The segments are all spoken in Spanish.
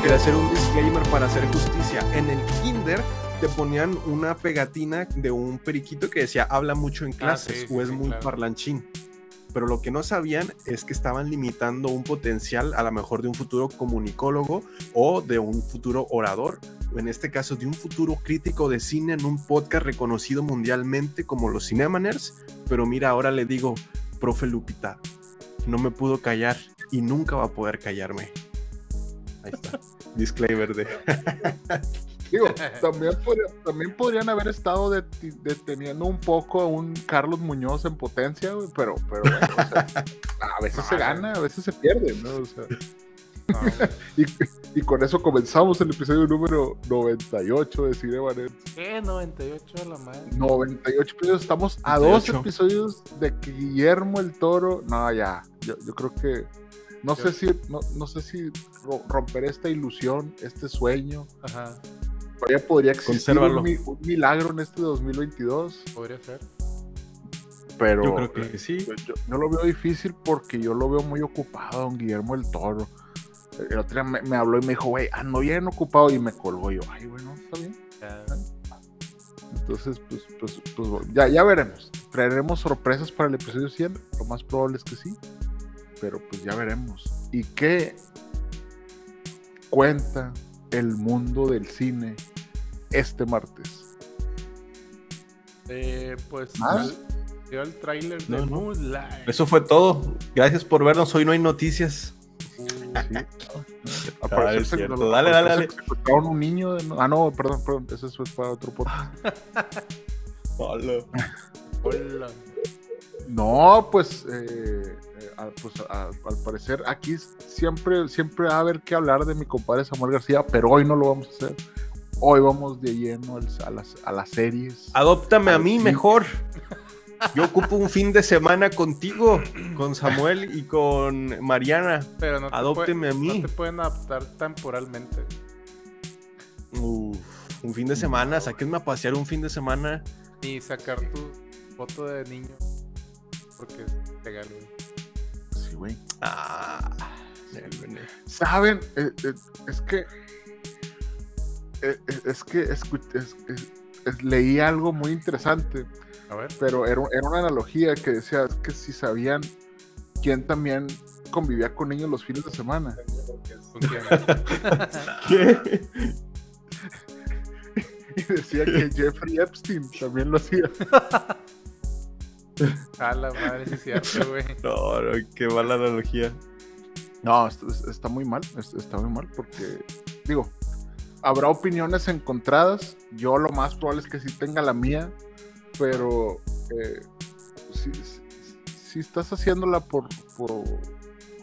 quería hacer un disclaimer para hacer justicia. En el kinder te ponían una pegatina de un periquito que decía habla mucho en clases sí, sí, o es sí, muy claro. parlanchín. Pero lo que no sabían es que estaban limitando un potencial a lo mejor de un futuro comunicólogo o de un futuro orador, o en este caso de un futuro crítico de cine en un podcast reconocido mundialmente como los Cinemaners. Pero mira, ahora le digo, profe Lupita, no me pudo callar y nunca va a poder callarme. Ahí está. Disclaimer de. Digo, también, podría- también podrían haber estado deteniendo un poco a un Carlos Muñoz en potencia, güey, pero, pero bueno, o sea, a veces se gana, a veces se pierde, ¿no? O sea, No, y, y con eso comenzamos el episodio número 98 de Cinema Nerds. ¿Qué? 98 a la madre. 98 episodios, estamos a dos 98. episodios de que Guillermo el Toro. No, ya, yo, yo creo que. No sé si, no, no sé si ro- romper esta ilusión, este sueño. Ajá, Todavía podría existir Consérvalo. un, mi- un milagro en este 2022, podría ser. pero Yo creo que sí. yo, yo- yo lo veo difícil porque yo lo veo muy ocupado, don Guillermo el Toro. El otro día me, me habló y me dijo, güey, ando bien ocupado y me colgó. Y yo, ay, bueno, está bien. Entonces, pues, pues, pues ya, ya veremos. Traeremos sorpresas para el episodio 100. Lo más probable es que sí. Pero pues ya veremos. ¿Y qué cuenta el mundo del cine este martes? Eh, pues ¿Más? dio el tráiler de No, no. Moonlight. Eso fue todo. Gracias por vernos. Hoy no hay noticias. Sí. Ah, se- cierto. al Dale, dale, se dale. un niño. de- Ah, no, perdón, perdón. Ese fue para otro podcast. Hola. No, pues, eh, pues a- al parecer aquí siempre, siempre va a haber que hablar de mi compadre Samuel García, pero hoy no lo vamos a hacer. Hoy vamos de lleno a las, a las series. Adóptame a mí mejor. Yo ocupo un fin de semana contigo, con Samuel y con Mariana. Pero no te, Adópteme puede- a mí. no te pueden adaptar temporalmente. Uf, un fin de semana, sáquenme a pasear un fin de semana. Ni sacar tu foto de niño. Porque es legal, güey. Güey. Ah, Saben, Eh, eh, es que. eh, es que es- es- es- leí algo muy interesante, A ver. pero era, era una analogía que decía que si sabían quién también convivía con niños los fines de semana. Y decía que Jeffrey Epstein también lo hacía. A la madre, sí es cierto, güey. No, no, qué mala analogía. No, est- est- está muy mal, est- está muy mal porque, digo, habrá opiniones encontradas. Yo lo más probable es que sí tenga la mía, pero eh, si, si- si estás haciéndola por, por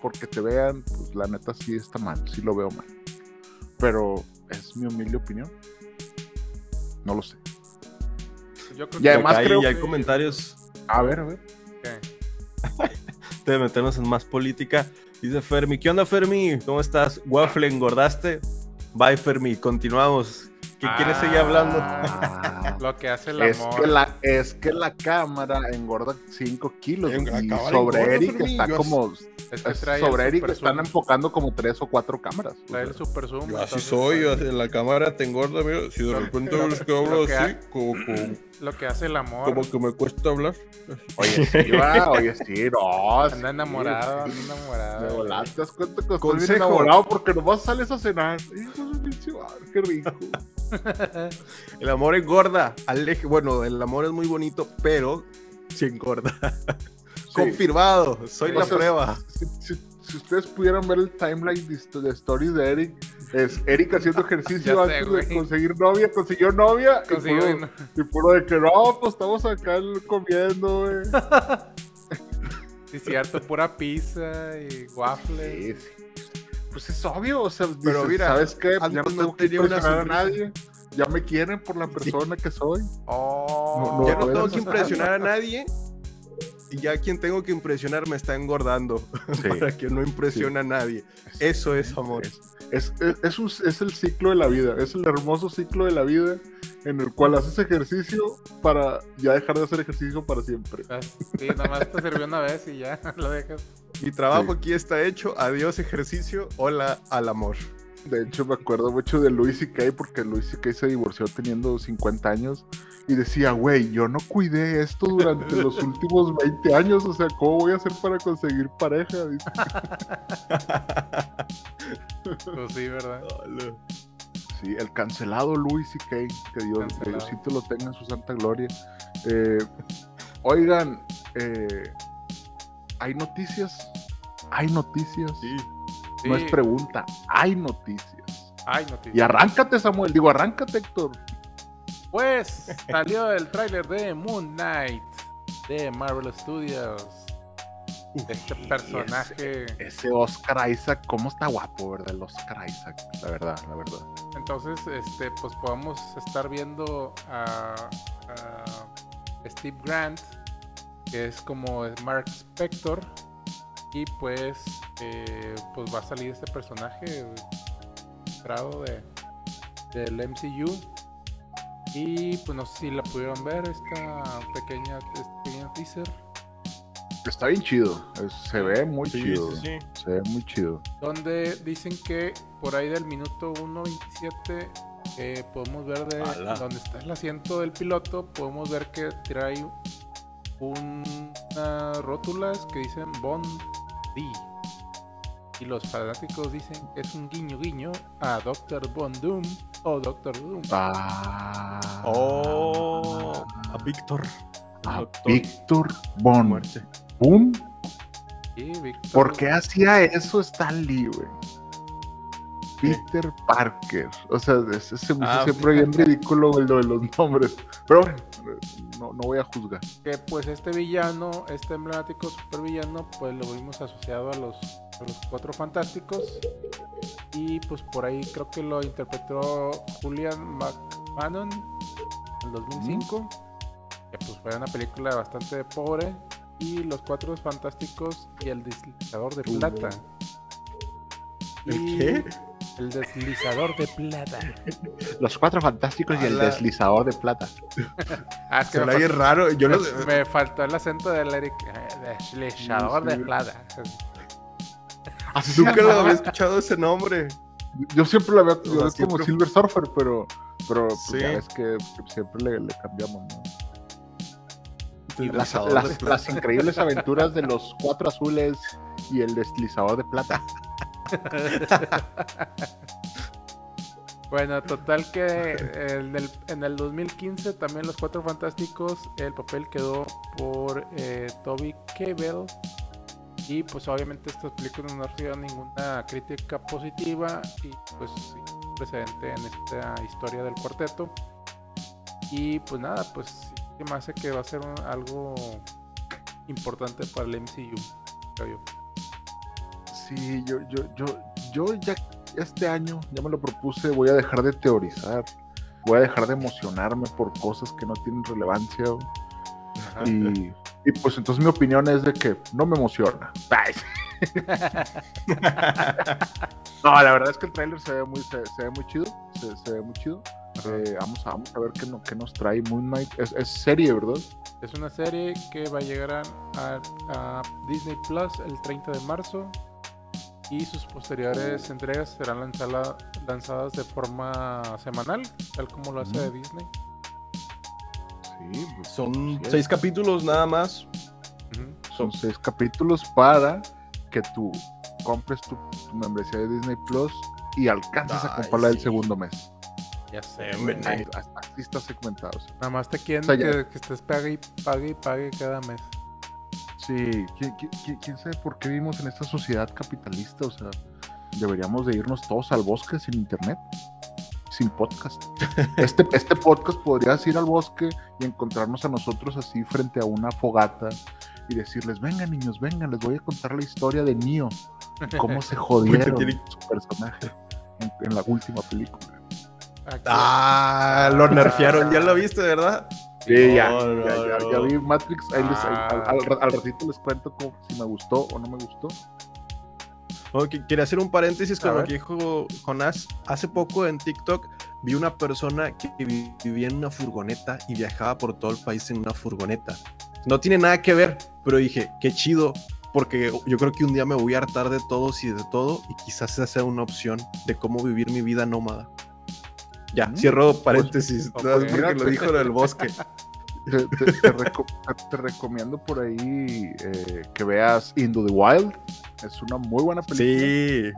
porque te vean, pues la neta sí está mal, sí lo veo mal. Pero es mi humilde opinión. No lo sé. Yo creo Y además Acá hay- creo hay que- comentarios A ver, a ver. de meternos en más política. Dice Fermi, ¿qué onda Fermi? ¿Cómo estás? Waffle, ¿engordaste? Bye Fermi, continuamos. ¿Qué quieres seguir hablando? Ah, Lo que hace el es, amor. que la, es que la cámara engorda 5 kilos. Y sobre Eric está yo como. Es que es- trae sobre Eric están zoom. enfocando como 3 o 4 cámaras. o Trae el super zoom. Yo así soy, yo pues, en la cámara te engorda, mira, si de Lo- repente lo- ves que hablo lo que así, ha- como, como, Lo que hace el amor. como que me cuesta hablar. Oye, sí, va, oye, sí, no. sí, Anda enamorado, sí. anda enamorado. De güey. volada, te das cuenta que estoy enamorado porque nomás sales a cenar. Hijo de su pinche madre, qué rico. El amor engorda. Aleje, bueno, el amor es muy bonito, pero sí engorda. Confirmado, soy O la sea, prueba. Si, si- si ustedes pudieran ver el timeline de, stories de Eric, es Eric haciendo ejercicio sé, antes de conseguir novia, consiguió novia y puro- Y puro de que no, pues estamos acá comiendo, güey. Sí, cierto, pura pizza y waffles. Sí, sí. pues es obvio, o sea, Pero dices, mira, ¿sabes qué? Ya no tengo que a nadie. Ya me quieren por la persona que soy. Oh, No, no, Ya no tengo que impresionar a nadie. Y ya quien tengo que impresionar me está engordando Sí. para que no impresione a nadie. Eso es amor. Es, es, es un- es el ciclo de la vida, es el hermoso ciclo de la vida en el cual haces ejercicio para ya dejar de hacer ejercicio para siempre. Ah, Sí, nomás te sirvió una vez y ya lo dejas. Mi trabajo Sí. aquí está hecho. Adiós ejercicio. Hola al amor. De hecho, me acuerdo mucho de Louis C.K. porque Louis C.K. se divorció teniendo 50 años y decía, güey, yo no cuidé esto durante los últimos 20 años, o sea, ¿cómo voy a hacer para conseguir pareja? Dice. Pues sí, ¿verdad? Sí, el cancelado Louis C.K. Que Dios, que. Diosito lo tenga en su santa gloria. Eh, oigan, eh, ¿hay noticias? Hay noticias. No es pregunta, hay noticias. Ay, noticias. Y arráncate, Samuel. Digo, arráncate, Héctor. Pues salió el tráiler de Moon Knight de Marvel Studios. Este personaje. Ese Oscar Isaac, ¿cómo está guapo, verdad? El Oscar Isaac, la verdad, la verdad. Entonces, este, pues podemos estar viendo a, a Steve Grant, que es como Mark Spector. Y pues, eh, pues va a salir este personaje esperado de, del MCU. Y pues no sé si la pudieron ver, esta pequeña, este pequeño teaser. Está bien chido. se ve muy Sí, chido. sí, sí. Se ve muy chido. donde dicen que por ahí del minuto 1.27 eh, podemos ver de Ala. donde está el asiento del piloto, podemos ver que trae un- unas rótulas que dicen Bond D. Y los fanáticos dicen que es un guiño guiño a Doctor Bond Doom o Doctor Doom. Ah. Oh, a Víctor. a Víctor Von. Y Víctor- ¿Por qué hacía eso Stan Lee, güey? Peter Parker. O sea, se me hizo Ah, siempre bien ridículo lo de los nombres. Pero bueno, no, no voy a juzgar. que pues este villano, este emblemático supervillano, pues lo vimos asociado a los, a los cuatro fantásticos. Y pues por ahí creo que lo interpretó Julian McMahon en el 2005. Que pues fue una película bastante pobre. Y los cuatro fantásticos y el deslizador de plata. ¿El Y qué? El deslizador de plata. Los cuatro fantásticos y el deslizador de plata. Ah, es que Suena bien raro. Yo lo, me- faltó el acento del Eric. eh, Deslizador Sí, de plata. Así nunca lo había escuchado ese nombre. Yo siempre lo había sea, como siempre- Silver Surfer, pero, pero pues, Sí. ya ves que siempre le, le cambiamos, ¿no? Las increíbles aventuras de los cuatro azules y el deslizador de plata. Bueno, total que en el, en el 2015 también los Cuatro Fantásticos, el papel quedó por eh, Toby Kebbell. Y pues obviamente estas películas no recibieron ninguna crítica positiva y pues sí, precedente en esta historia del cuarteto. Y pues nada, pues sí me hace que va a ser un- algo importante para el MCU, creo yo. Sí, yo, yo, yo, yo ya este año ya me lo propuse, voy a dejar de teorizar, voy a dejar de emocionarme por cosas que no tienen relevancia. Y, y pues entonces mi opinión es de que no me emociona. No, la verdad es que el tráiler se ve muy, se, se ve muy chido, se, se ve muy chido. Eh, vamos, a, vamos a ver qué, no- qué nos trae Moon Knight. Es, es serie, ¿verdad? Es una serie que va a llegar a Disney Plus el 30 de marzo y sus posteriores entregas serán lanzala- lanzadas de forma semanal, tal como lo hace. Disney. Sí, pues, Son Sí. seis capítulos nada más. Son seis capítulos para que tú compres tu, tu membresía de Disney Plus y alcances a comprarla el segundo mes. Ya sé, güey. Así está segmentado. Nada más te quieren O sea, ya- que, que estés pague y pague y pague cada mes. Sí, ¿quién, quién- quién- quién sabe por qué vivimos en esta sociedad capitalista? O sea, deberíamos de irnos todos al bosque sin internet, sin podcast. Este, este podcast podrías ir al bosque y encontrarnos a nosotros así frente a una fogata y decirles, vengan niños, vengan, les voy a contar la historia de Neo. cómo se jodieron su personaje en, en la última película. Aquí- Ah, lo nerfearon, ya lo viste, ¿verdad? Sí, ya, No, no, ya, ya, ya vi Matrix. Ahí les- Ah. al, al- al ratito les cuento cómo- si me gustó o no me gustó. Ok, quería hacer un paréntesis con lo que dijo Jonás. Hace poco en TikTok vi una persona que vi- vivía en una furgoneta y viajaba por todo el país en una furgoneta. No tiene nada que ver, pero dije, qué chido, porque yo creo que un día me voy a hartar de todos y de todo y quizás esa sea una opción de cómo vivir mi vida nómada. Ya, Mm, cierro paréntesis, pues, ok. porque lo dijo en el bosque. Te, te- te reco- te- te recomiendo por ahí eh, que veas Into the Wild. Es una muy buena película. Sí,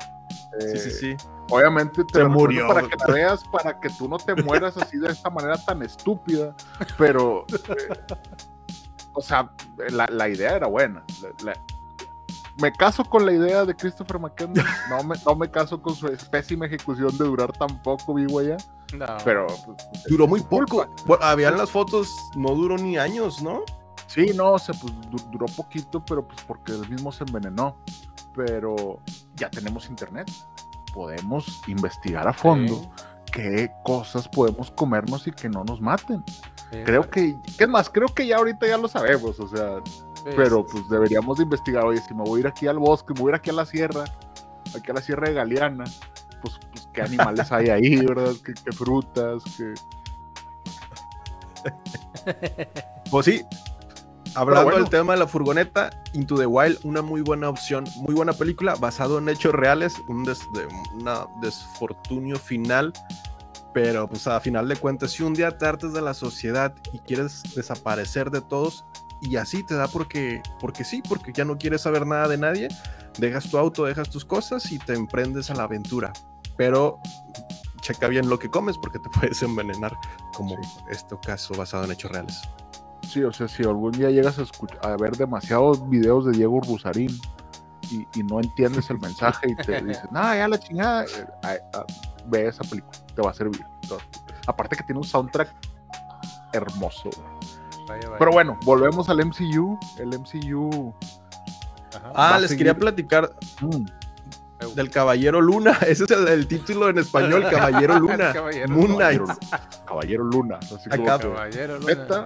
sí, Eh, sí, sí. Obviamente te la murió. para que la veas, para que tú no te mueras así de esta manera tan estúpida. Pero, eh, o sea, la, la idea era buena. La- la- me caso con la idea de Christopher McKenna. No me, no me caso con su pésima ejecución de durar tan poco vivo allá. No. Pero, pues, Duró muy poco. Bueno, habían las fotos, no duró ni años, ¿no? Sí, no, o sea, pues du- duró poquito, pero pues porque él mismo se envenenó. Pero ya tenemos internet. Podemos investigar a fondo qué cosas podemos comernos y que no nos maten. Sí, Creo que, ¿qué más? Creo que ya ahorita ya lo sabemos, o sea, Sí, pero pues deberíamos de investigar, oye, si me voy a ir aquí al bosque, me voy a ir aquí a la sierra, aquí a la sierra de Galeana, pues, pues qué animales hay ahí, ¿verdad? ¿Qué, qué frutas? ¿Qué... Pues sí. Hablando bueno. del tema de la furgoneta, Into the Wild, una muy buena opción, muy buena película, basado en hechos reales, un des- de- una desfortunio final, pero pues a final de cuentas, si un día te hartas de la sociedad y quieres desaparecer de todos, y así te da porque, porque sí, porque ya no quieres saber nada de nadie, dejas tu auto, dejas tus cosas y te emprendes a la aventura. Pero checa bien lo que comes porque te puedes envenenar, como Sí. este caso basado en hechos reales. Sí, o sea, si algún día llegas a, escuch- a ver demasiados videos de Diego Urbusarín y, y no entiendes el mensaje y te dices, no, ya la chingada, eh, ah, ve esa película, te va a servir. te va a servir". Aparte que tiene un soundtrack hermoso. Vaya, vaya. Pero bueno, volvemos al MCU. El MCU. Ajá. Ah, les seguir. quería platicar mm, del Caballero Luna. Ese es el, el título en español, Caballero Luna. Caballero Moon Luna. Knight. Caballero, Luna. así Acá- Caballero Luna. neta,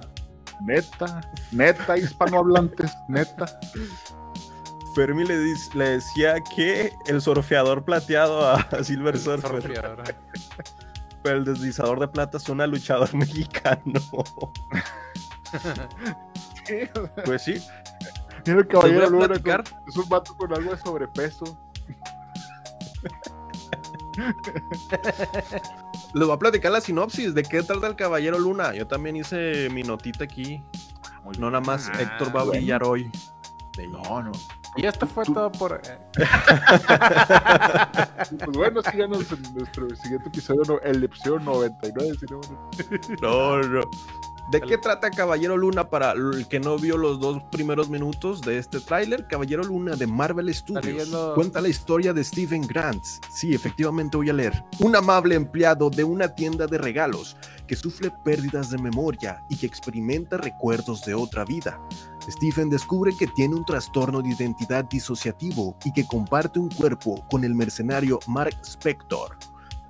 neta, neta, hispanohablantes, neta. Fermi le, dis- le decía que el surfeador plateado a Silver Surfer, Surfeador. pero el deslizador de plata suena a luchador mexicano. Pues sí, Mira el Caballero Luna. con- es un vato con algo de sobrepeso. les voy a platicar la sinopsis de qué trata el Caballero Luna. Yo también hice mi notita aquí. Muy No nada más Ah, Héctor va a bueno. brillar hoy. No, no. Y esto fue Tú- todo por. eh, Pues bueno, síganos en nuestro siguiente episodio, no, el episodio 99. si no No, no. ¿De qué trata Caballero Luna para el que no vio los dos primeros minutos de este tráiler? Caballero Luna de Marvel Studios cuenta la historia de Stephen Grant. Sí, efectivamente voy a leer. Un amable empleado de una tienda de regalos que sufre pérdidas de memoria y que experimenta recuerdos de otra vida. Stephen descubre que tiene un trastorno de identidad disociativo y que comparte un cuerpo con el mercenario Mark Spector.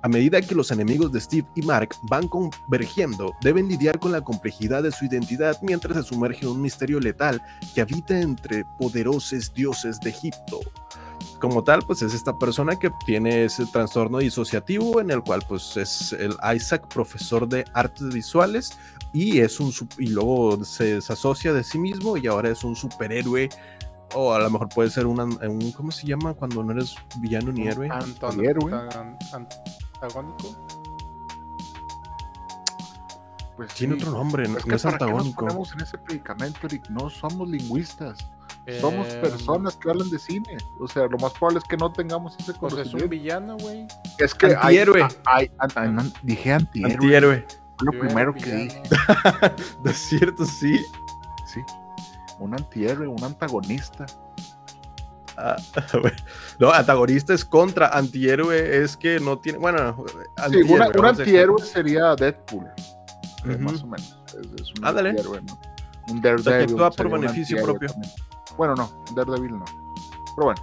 A medida que los enemigos de Steve y Mark van convergiendo, deben lidiar con la complejidad de su identidad mientras se sumerge en un misterio letal que habita entre poderosos dioses de Egipto. Como tal, pues es esta persona que tiene ese trastorno disociativo en el cual pues es el Isaac, profesor de artes visuales y es un y luego se desasocia de sí mismo y ahora es un superhéroe o a lo mejor puede ser una- un ¿cómo se llama cuando no eres villano ni héroe? Antihéroe. antan- antagónico. Pues Tiene sí. otro nombre, no, Es no que es ¿para qué nos antagónico. en ese predicamento, Eric? No somos lingüistas. Somos Eh, personas que hablan de cine. O sea, lo más probable es que no tengamos ese Pues es un conocimiento. villano, güey. Es que hay- Antihéroe. hay- an- an- an- dije antihéroe. Antihéroe. Fue lo primero que dije. De cierto, sí. Sí. Un antihéroe, un antagonista. No, antagonista es contra, antihéroe es que no tiene. Bueno, Sí, una- un antihéroe sería Deadpool. eh. Más o menos. Es, es un Ándale. antihéroe, ¿no? Un O sea, que Daredevil. actúa por beneficio propio. también. Bueno, no, Daredevil no. Pero bueno.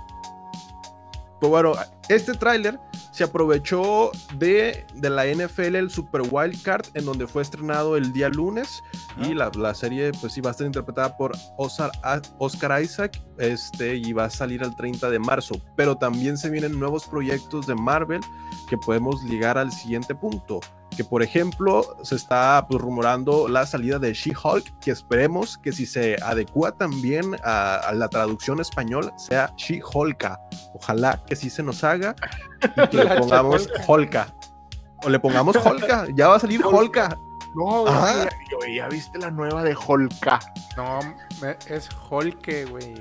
Pues bueno, este tráiler se aprovechó de, de la NFL, el Super Wild Card, en donde fue estrenado el día lunes. Y la, la serie, pues sí, va a estar interpretada por Oscar, Oscar Isaac este, y va a salir el 30 de marzo. Pero también se vienen nuevos proyectos de Marvel que podemos ligar al siguiente punto que por ejemplo se está pues, rumorando la salida de She-Hulk, que esperemos que si se adecua también a, la traducción español sea She-Hulka. Ojalá que sí se nos haga y que le pongamos Holka. O le pongamos Holka, ya va a salir Holka. No, güey, ya, viste la nueva de Holka. No, es Holke, güey.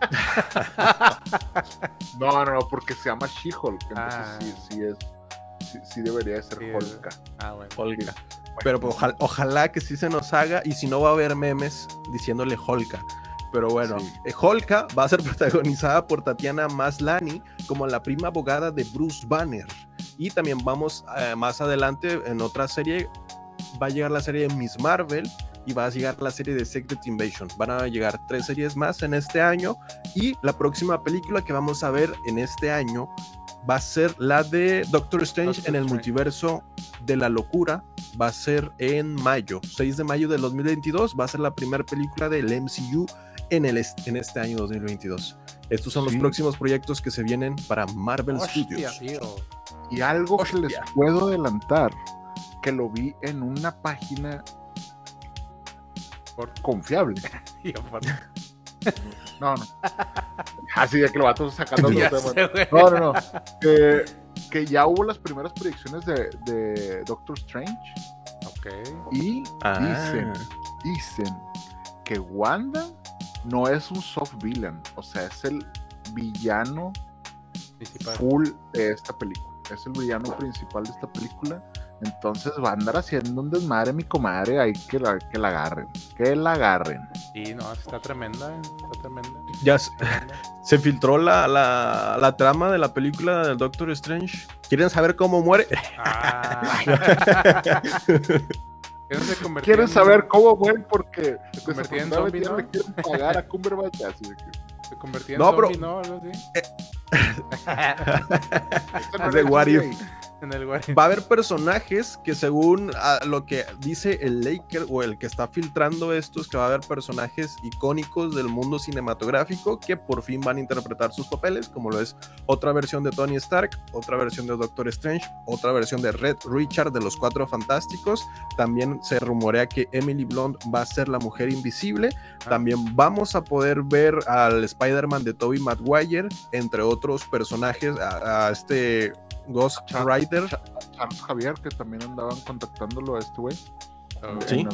no, no, porque se llama She-Hulk. Entonces ah. sí, sí es sí, debería de ser Holka. Ah, bueno. Holka. Pero pues, ojalá, que sí se nos haga y si no va a haber memes diciéndole Holka. Pero bueno, eh, Holka va a ser protagonizada por Tatiana Maslani como la prima abogada de Bruce Banner. Y también vamos eh, más adelante en otra serie, va a llegar la serie de Miss Marvel y va a llegar la serie de Secret Invasion. Van a llegar tres series más en este año y la próxima película que vamos a ver en este año va a ser la de Doctor Strange en el multiverso de la locura. Va a ser en mayo, 6 de mayo del 2022. Va a ser la primera película del MCU en, el en este año 2022. Estos son los próximos proyectos que se vienen para Marvel Studios. Y algo que les puedo adelantar, que lo vi en una página confiable. No, no. Así de que lo vato sacando No, no, no. Que, ya hubo las primeras predicciones de, Doctor Strange. Ok. Y ah. dicen, dicen que Wanda no es un soft villain. O sea, es el villano full de esta película. Es el villano principal de esta película. Entonces va a andar haciendo un desmadre mi comadre, ahí que la, que la agarren, que la agarren. Sí, no, está tremenda, está tremenda. Ya se, filtró la, la, la, trama de la película del Doctor Strange. ¿Quieren saber cómo muere? Ah. ¿Quieren saber cómo muere? Porque se convirtió en zombie, ¿no? le quieren pagar a Cumberbatch. Se convirtió en no, zombie, ¿no? Algo así. Eh. de What If. Va a haber personajes que según lo que dice el Laker o el que está filtrando esto es que va a haber personajes icónicos del mundo cinematográfico que por fin van a interpretar sus papeles, como lo es otra versión de Tony Stark, otra versión de Doctor Strange, otra versión de Red Richard de los Cuatro Fantásticos. También se rumorea que Emily Blunt va a ser la mujer invisible. Ah. También vamos a poder ver al Spider-Man de Tobey Maguire, entre otros personajes, a este Ghost Rider. Charles Javier, que también andaban contactándolo a este güey. Sí.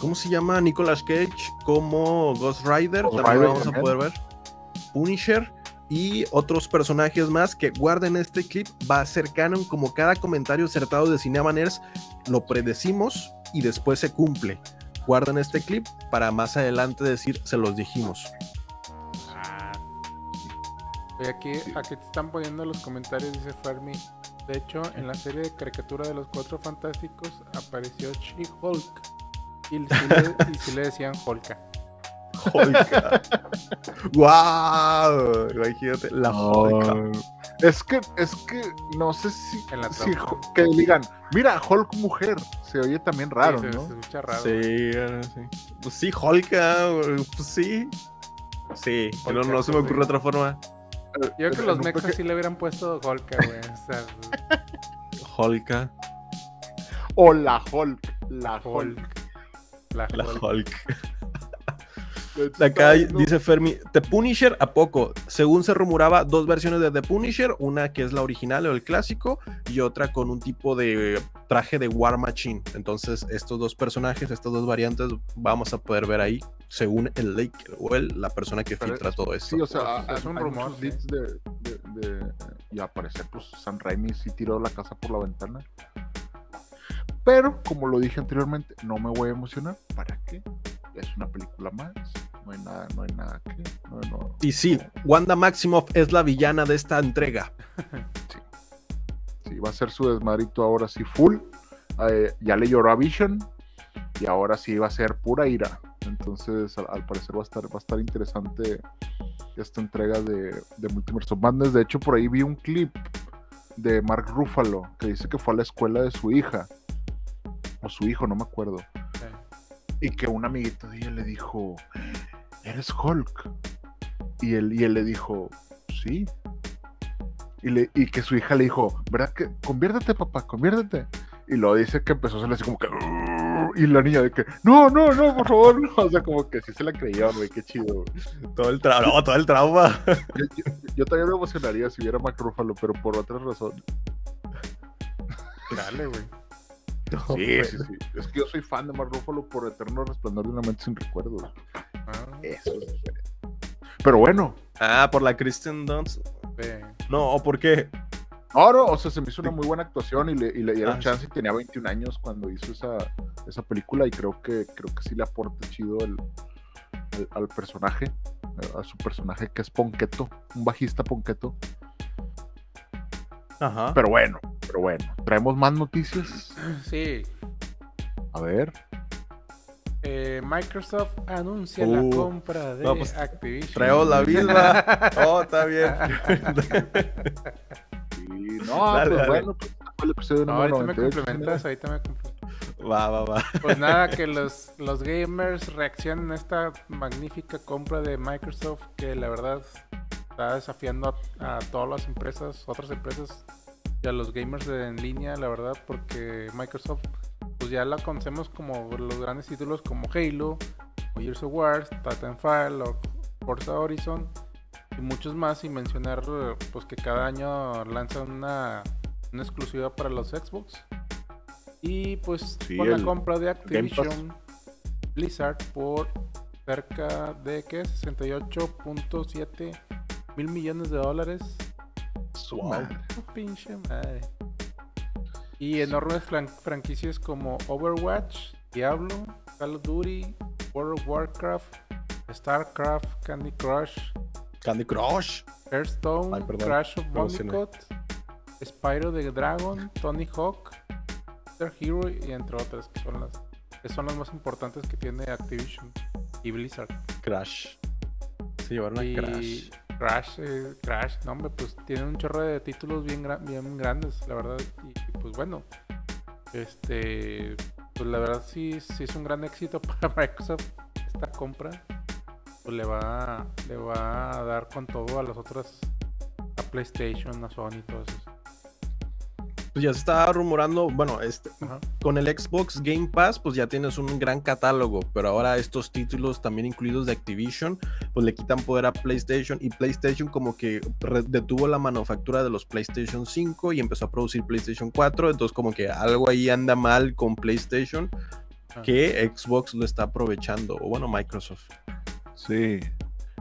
¿Cómo se llama Nicolas Cage como Ghost Rider? también vamos a poder ver. Punisher y otros personajes más que guarden este clip. Va a ser canon como cada comentario acertado de Cinema Nerds lo predecimos y después se cumple. Guarden este clip para más adelante decir se los dijimos. Aquí, aquí te están poniendo los comentarios, dice Fermi. De hecho, en la serie de caricatura de los Cuatro Fantásticos apareció She-Hulk. Y, si le, decían Hulka. Hulka. ¡Wow! Imagínate, la Hulka. Es que, es que no sé si, en la si que digan, mira, Hulk mujer, se oye también raro, ¿no? Se escucha raro. Sí, sí. Pues sí, Hulka, pues sí. Sí, no, no se me ocurre otra forma. Yo creo que los mechas sí le hubieran puesto Holka, güey. Holka. O la Hulk. La Hulk. La, Hulk. Acá dice Fermi, The Punisher a poco. Según se rumoraba, dos versiones de The Punisher, una que es la original o el clásico, y otra con un tipo de traje de War Machine. Entonces, estos dos personajes, estas dos variantes, vamos a poder ver ahí, según el Laker o el, la persona que filtra todo esto. Sí, o sea, es un rumor. De, de, y al parecer, pues San Raimi sí tiró la casa por la ventana. Pero, como lo dije anteriormente, no me voy a emocionar. ¿Para qué? Es una película más. No hay nada, no hay nada que. Y sí, Wanda Maximoff es la villana de esta entrega. sí. Sí, va a ser su desmadrito ahora sí full. Eh, ya le lloró a Vision. Y ahora sí va a ser pura ira. Entonces, al, parecer va a estar, va a estar interesante esta entrega de, de Multiverse of Madness. De hecho, por ahí vi un clip de Mark Ruffalo que dice que fue a la escuela de su hija, o su hijo, no me acuerdo, y que un amiguito de ella le dijo, ¿eres Hulk? Y él, y él le dijo, sí. Y, le, y que su hija le dijo, ¿verdad que conviértete, papá, conviértete? Y lo dice que empezó a hacerle así como que. Y la niña de que, no, no, no, por favor. no". O sea, como que sí se la creyó, güey, qué chido. güey. Todo el trauma, no, todo el trauma. Yo, yo- yo también me emocionaría si viera Mark Ruffalo, pero por otras razones. Dale, güey. Sí, sí, sí. Es que yo soy fan de Mark Ruffalo por Eterno Resplandor de una mente sin recuerdo. güey. Ah, Eso es diferente. Pero bueno, Ah, por la Kristen Dunst. No, ¿o por qué? ahora, o sea, se me hizo una muy buena actuación y le, y le dieron Ah, chance y tenía 21 años cuando hizo esa, esa película y creo que, creo que sí le aporta chido el- al personaje, a su personaje que es Ponqueto, un bajista Ponqueto. Ajá. Pero bueno, pero bueno, traemos más noticias. Sí, A ver. eh, Microsoft anuncia Uh, la compra de no, pues, Activision. Traemos la misma. Oh, está bien. Sí, no, Dale, pues dale. bueno, pues fue el episodio No, ahorita me 98. complementas, ahorita me complementas. Va, va, va. Pues nada, que los, los gamers reaccionen a esta magnífica compra de Microsoft que la verdad está desafiando a, a todas las empresas, otras empresas y a los gamers en línea, la verdad, porque Microsoft pues ya la conocemos como los grandes títulos como Halo, o Gears of War, Titanfall o Forza Horizon y muchos más y mencionar pues que cada año lanzan una, una exclusiva para los Xbox. Y pues Sí, con la compra de. Activision Blizzard por cerca de ¿qué? 68.7 mil millones de dólares. Su Wow. madre. Oh, pinche madre. Y enormes fran- franquicias como Overwatch, Diablo, Call of Duty, World of Warcraft, StarCraft, Candy Crush, Candy Crush. Hearthstone, Ay, perdón. Crash of. Bandicoot, Spyro the Dragon, Tony Hawk, Guitar Hero y entre otras que son las que son las más importantes que tiene Activision y Blizzard. Crash. Se llevaron a y Crash. Crash, eh, Crash, no hombre, pues tiene un chorro de títulos bien, bien grandes, la verdad. Y, y, pues bueno, este, pues la verdad sí, sí es un gran éxito para Microsoft esta compra. Pues le va, le va a dar con todo a las otras, a PlayStation, a Sony, todo eso. Pues ya se estaba rumorando, bueno, este, Ajá. con el Xbox Game Pass, pues ya tienes un gran catálogo, pero ahora estos títulos también incluidos de Activision, pues le quitan poder a PlayStation y PlayStation como que detuvo la manufactura de los PlayStation 5 y empezó a producir PlayStation 4, entonces como que algo ahí anda mal con PlayStation Ajá. que Xbox lo está aprovechando, o bueno, Microsoft. Sí.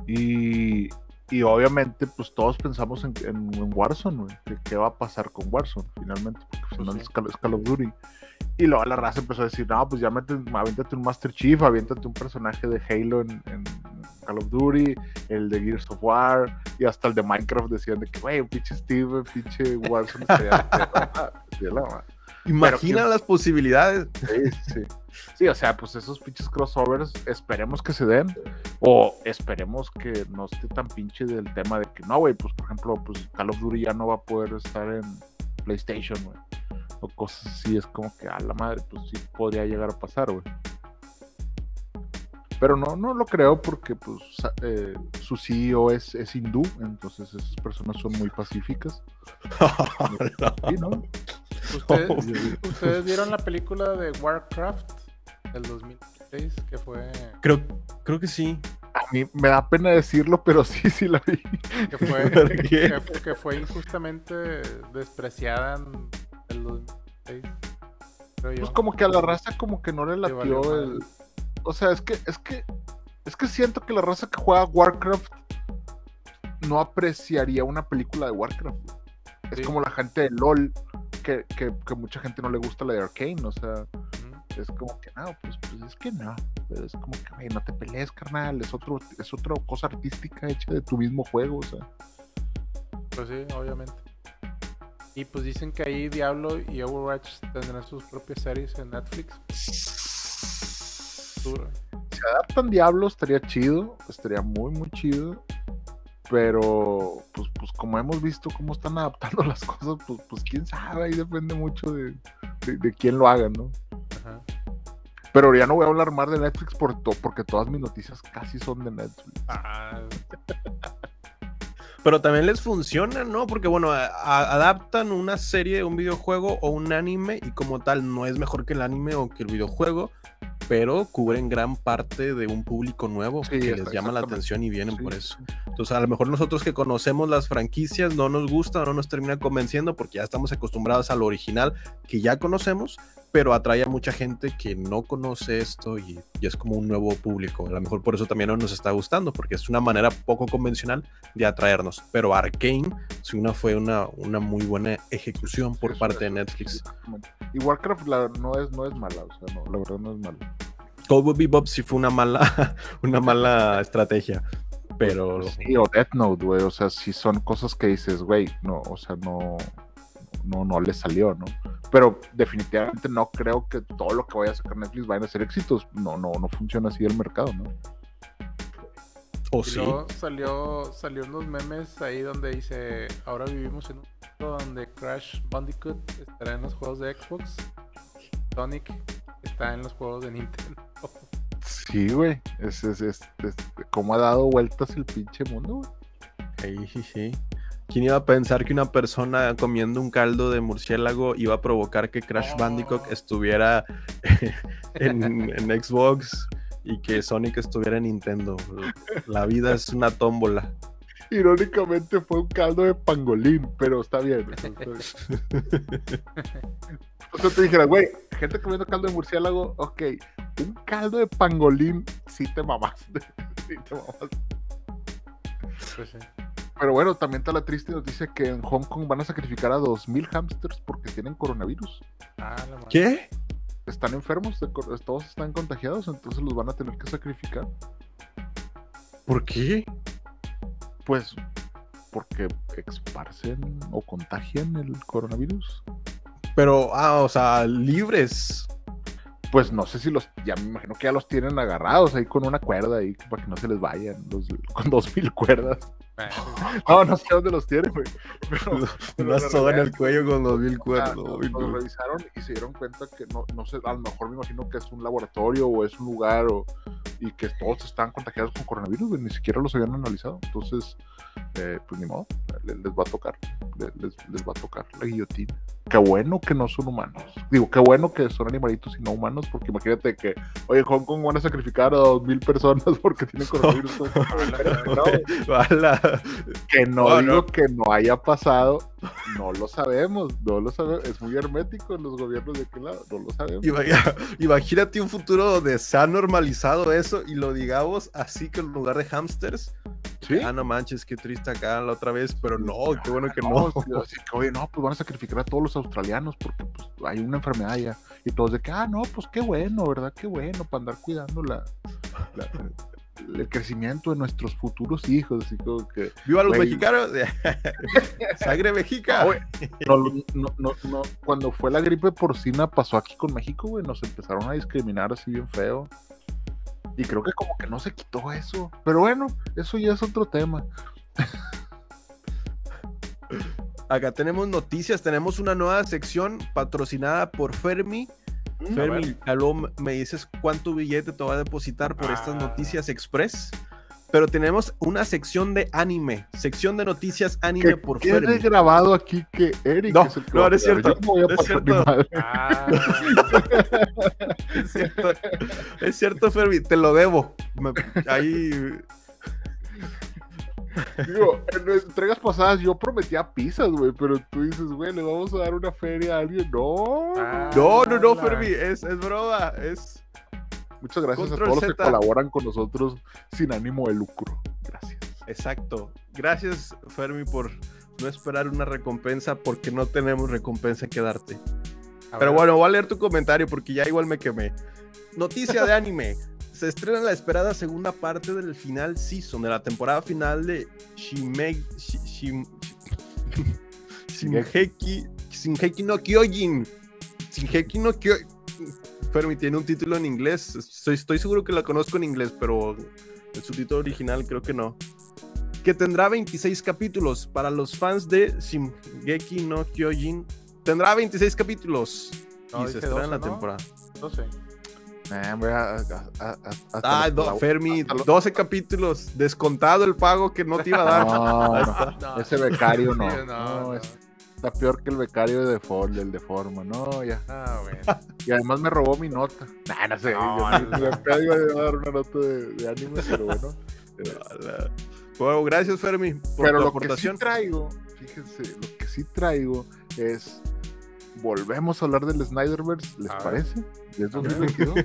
Y, y obviamente, pues todos pensamos en, en, en Warzone, güey. que ¿Qué va a pasar con Warzone finalmente? Porque sí. es, Call, es Call of Duty. Y luego la raza empezó a decir, no, pues ya mete, aviéntate un Master Chief, aviéntate un personaje de Halo en, en Call of Duty, el de Gears of War, y hasta el de Minecraft decían de que, güey, pinche Steve, pinche Warzone la. Imagina las posibilidades. Sí, sí. Sí, o sea, pues esos pinches crossovers esperemos que se den o esperemos que no esté tan pinche del tema de que no, güey, pues por ejemplo, pues Call of Duty ya no va a poder estar en PlayStation, güey. O cosas así, es como que a la madre, pues sí podría llegar a pasar, güey. Pero no, no lo creo porque pues eh, su CEO es, es hindú, entonces esas personas son muy pacíficas. Sí, ¿no? ¿Ustedes, Oh. ¿Ustedes vieron la película de Warcraft del 2006 que fue creo, creo que sí. A mí me da pena decirlo, pero sí, sí la vi. que fue, ¿Por qué? que, que fue injustamente despreciada en el 2006. Creo yo. Pues como que a la raza como que no le latió el... O sea, es que, es que, es que siento que la raza que juega Warcraft no apreciaría una película de Warcraft. Es Sí. como la gente de LOL, que, que, que mucha gente no le gusta la de Arkane, o sea, Ujú. es como que no, pues, pues es que no. Pero es como que, güey, no te pelees, carnal, es otro, es otra cosa artística hecha de tu mismo juego, o sea. Pues sí, obviamente. Y pues dicen que ahí Diablo y Overwatch tendrán sus propias series en Netflix. Si adaptan Diablo estaría chido, estaría muy, muy chido. Pero, pues, pues como hemos visto cómo están adaptando las cosas, pues, pues quién sabe, ahí depende mucho de, de, de quién lo haga, ¿no? Ajá. Pero ya no voy a hablar más de Netflix por to- porque todas mis noticias casi son de Netflix. Ah, Pero también les funciona, ¿no? Porque, bueno, a- a- adaptan una serie, un videojuego o un anime y como tal no es mejor que el anime o que el videojuego, pero cubren gran parte de un público nuevo Sí, que les llama la atención y vienen Sí, por eso. Entonces, a lo mejor nosotros que conocemos las franquicias no nos gusta o no nos termina convenciendo porque ya estamos acostumbrados al original que ya conocemos, pero atrae a mucha gente que no conoce esto y, y es como un nuevo público. A lo mejor por eso también no nos está gustando, porque es una manera poco convencional de atraernos. Pero Arkane sí, una, fue una, una muy buena ejecución por parte de Netflix. Y Warcraft la- no, es, no es mala, o sea, no, la verdad no es mala. Cowboy Bebop sí fue una mala, una mala estrategia. Pero Sí, o Death Note, güey, o sea, sí son cosas que dices, güey, no, o sea, no, no, no le salió, ¿no? Pero definitivamente no creo que todo lo que vaya a sacar Netflix vayan a ser éxitos. No, no, no funciona así el mercado, ¿no? o sí. luego salió, salió unos memes ahí donde dice, ahora vivimos en un donde Crash Bandicoot estará en los juegos de Xbox, Sonic está en los juegos de Nintendo. Sí, güey, es, es, es, es- cómo ha dado vueltas el pinche mundo, güey. Sí, sí, sí. ¿Quién iba a pensar que una persona comiendo un caldo de murciélago iba a provocar que Crash Oh. Bandicoot estuviera en, en Xbox y que Sonic estuviera en Nintendo? La vida es una tómbola. Irónicamente fue un caldo de pangolín, pero está bien. O sea, te dijera, güey, gente comiendo caldo de murciélago, ok. Un caldo de pangolín, sí te mamaste. sí te mamaste. Pues sí. Pero bueno, también está la triste noticia que en Hong Kong van a sacrificar a 2.000 hamsters porque tienen coronavirus. Ah, la madre. ¿Qué? Están enfermos, todos están contagiados, entonces los van a tener que sacrificar. ¿Por qué? Pues porque esparcen o contagian el coronavirus. Pero, ah, o sea, libres. Pues no sé si los, ya me imagino que ya los tienen agarrados ahí con una cuerda ahí para que no se les vayan, los- con dos mil cuerdas. Ah, No, no sé dónde los tienen, güey. Una soga en el cuello con dos mil O sea, cuernos. lo- no. revisaron y se dieron cuenta que no, no sé, a lo mejor me imagino que es un laboratorio o es un lugar o, y que todos estaban contagiados con coronavirus, güey, ni siquiera los habían analizado. Entonces, eh, pues ni modo, le- les, va a tocar, le- les, les va a tocar la guillotina. Qué bueno que no son humanos. Digo, qué bueno que son animalitos y no humanos, porque imagínate que, oye, en Hong Kong van a sacrificar a dos mil personas porque tienen coronavirus. No, Bala. que no digo que no haya pasado, no lo sabemos, no lo sabemos, es muy hermético en los gobiernos de aquel lado, no lo sabemos. Ima- Imagínate un futuro donde se ha normalizado eso y lo digamos así que en lugar de hamsters. ¿Sí? Ah, no manches, qué triste acá la otra vez, pero no, qué bueno que No, no. sí, así que, oye, no, pues van a sacrificar a todos los australianos porque pues, hay una enfermedad allá. Y todos de que, ah, no, pues qué bueno, ¿verdad? Qué bueno para andar cuidando la, la- el crecimiento de nuestros futuros hijos. Así como que, ¡Viva los Güey. mexicanos! ¡Sangre mexica! Güey, no, no, no, no, cuando fue la gripe porcina pasó aquí con México, güey, nos empezaron a discriminar así bien feo. Y creo que como que no se quitó eso. Pero bueno, eso ya es otro tema. Acá tenemos noticias, tenemos una nueva sección patrocinada por Fermi. Mm, Fermi, me dices cuánto billete te va a depositar por estas Ah. noticias express. Pero tenemos una sección de anime, sección de noticias anime Que por Fermi. grabado aquí que Eric No, es el no, no es cierto, Yo no voy a es cierto. Ah, Es cierto, es cierto, Fermi, te lo debo. Me- ahí. Digo, en entregas pasadas yo prometía pizzas, güey, pero tú dices, güey, le vamos a dar una feria a alguien. No. Ah. No, no, no, la- Fermi, es, es broma. Es. Muchas gracias Control a todos los que colaboran con nosotros sin ánimo de lucro. Gracias. Exacto. Gracias, Fermi, por no esperar una recompensa porque no tenemos recompensa que darte. Pero bueno, voy a leer tu comentario porque ya igual me quemé. Noticia de anime. Se estrena la esperada segunda parte del final season, de la temporada final de Shimei... Shi- Shim-. Shingeki no Kyojin. Shingeki no Kyojin. Fermi tiene un título en inglés. Estoy, estoy seguro que la conozco en inglés, pero el subtítulo original creo que no. que tendrá 26 capítulos. Para los fans de Shingeki no Kyojin, tendrá 26 capítulos. No, y se estrena en la 12, ¿no? temporada. No sé. Nah, voy a- Ah, do- la- Fermi, hasta los- 12 capítulos. Descontado el pago que no te iba a dar. No, no, No. ese becario no. No, no. es- está peor que el becario de default, del de forma. No, ya. Ah, bueno. Y además me robó mi nota. Nah, no sé. No, yo acá iba a dar una nota de, de anime, pero bueno. Bueno, gracias, Fermi, por pero tu lo que sí aportación. traigo, fíjense, lo que sí traigo es. Volvemos a hablar del Snyderverse, ¿les A parece? ¿Y es 2022?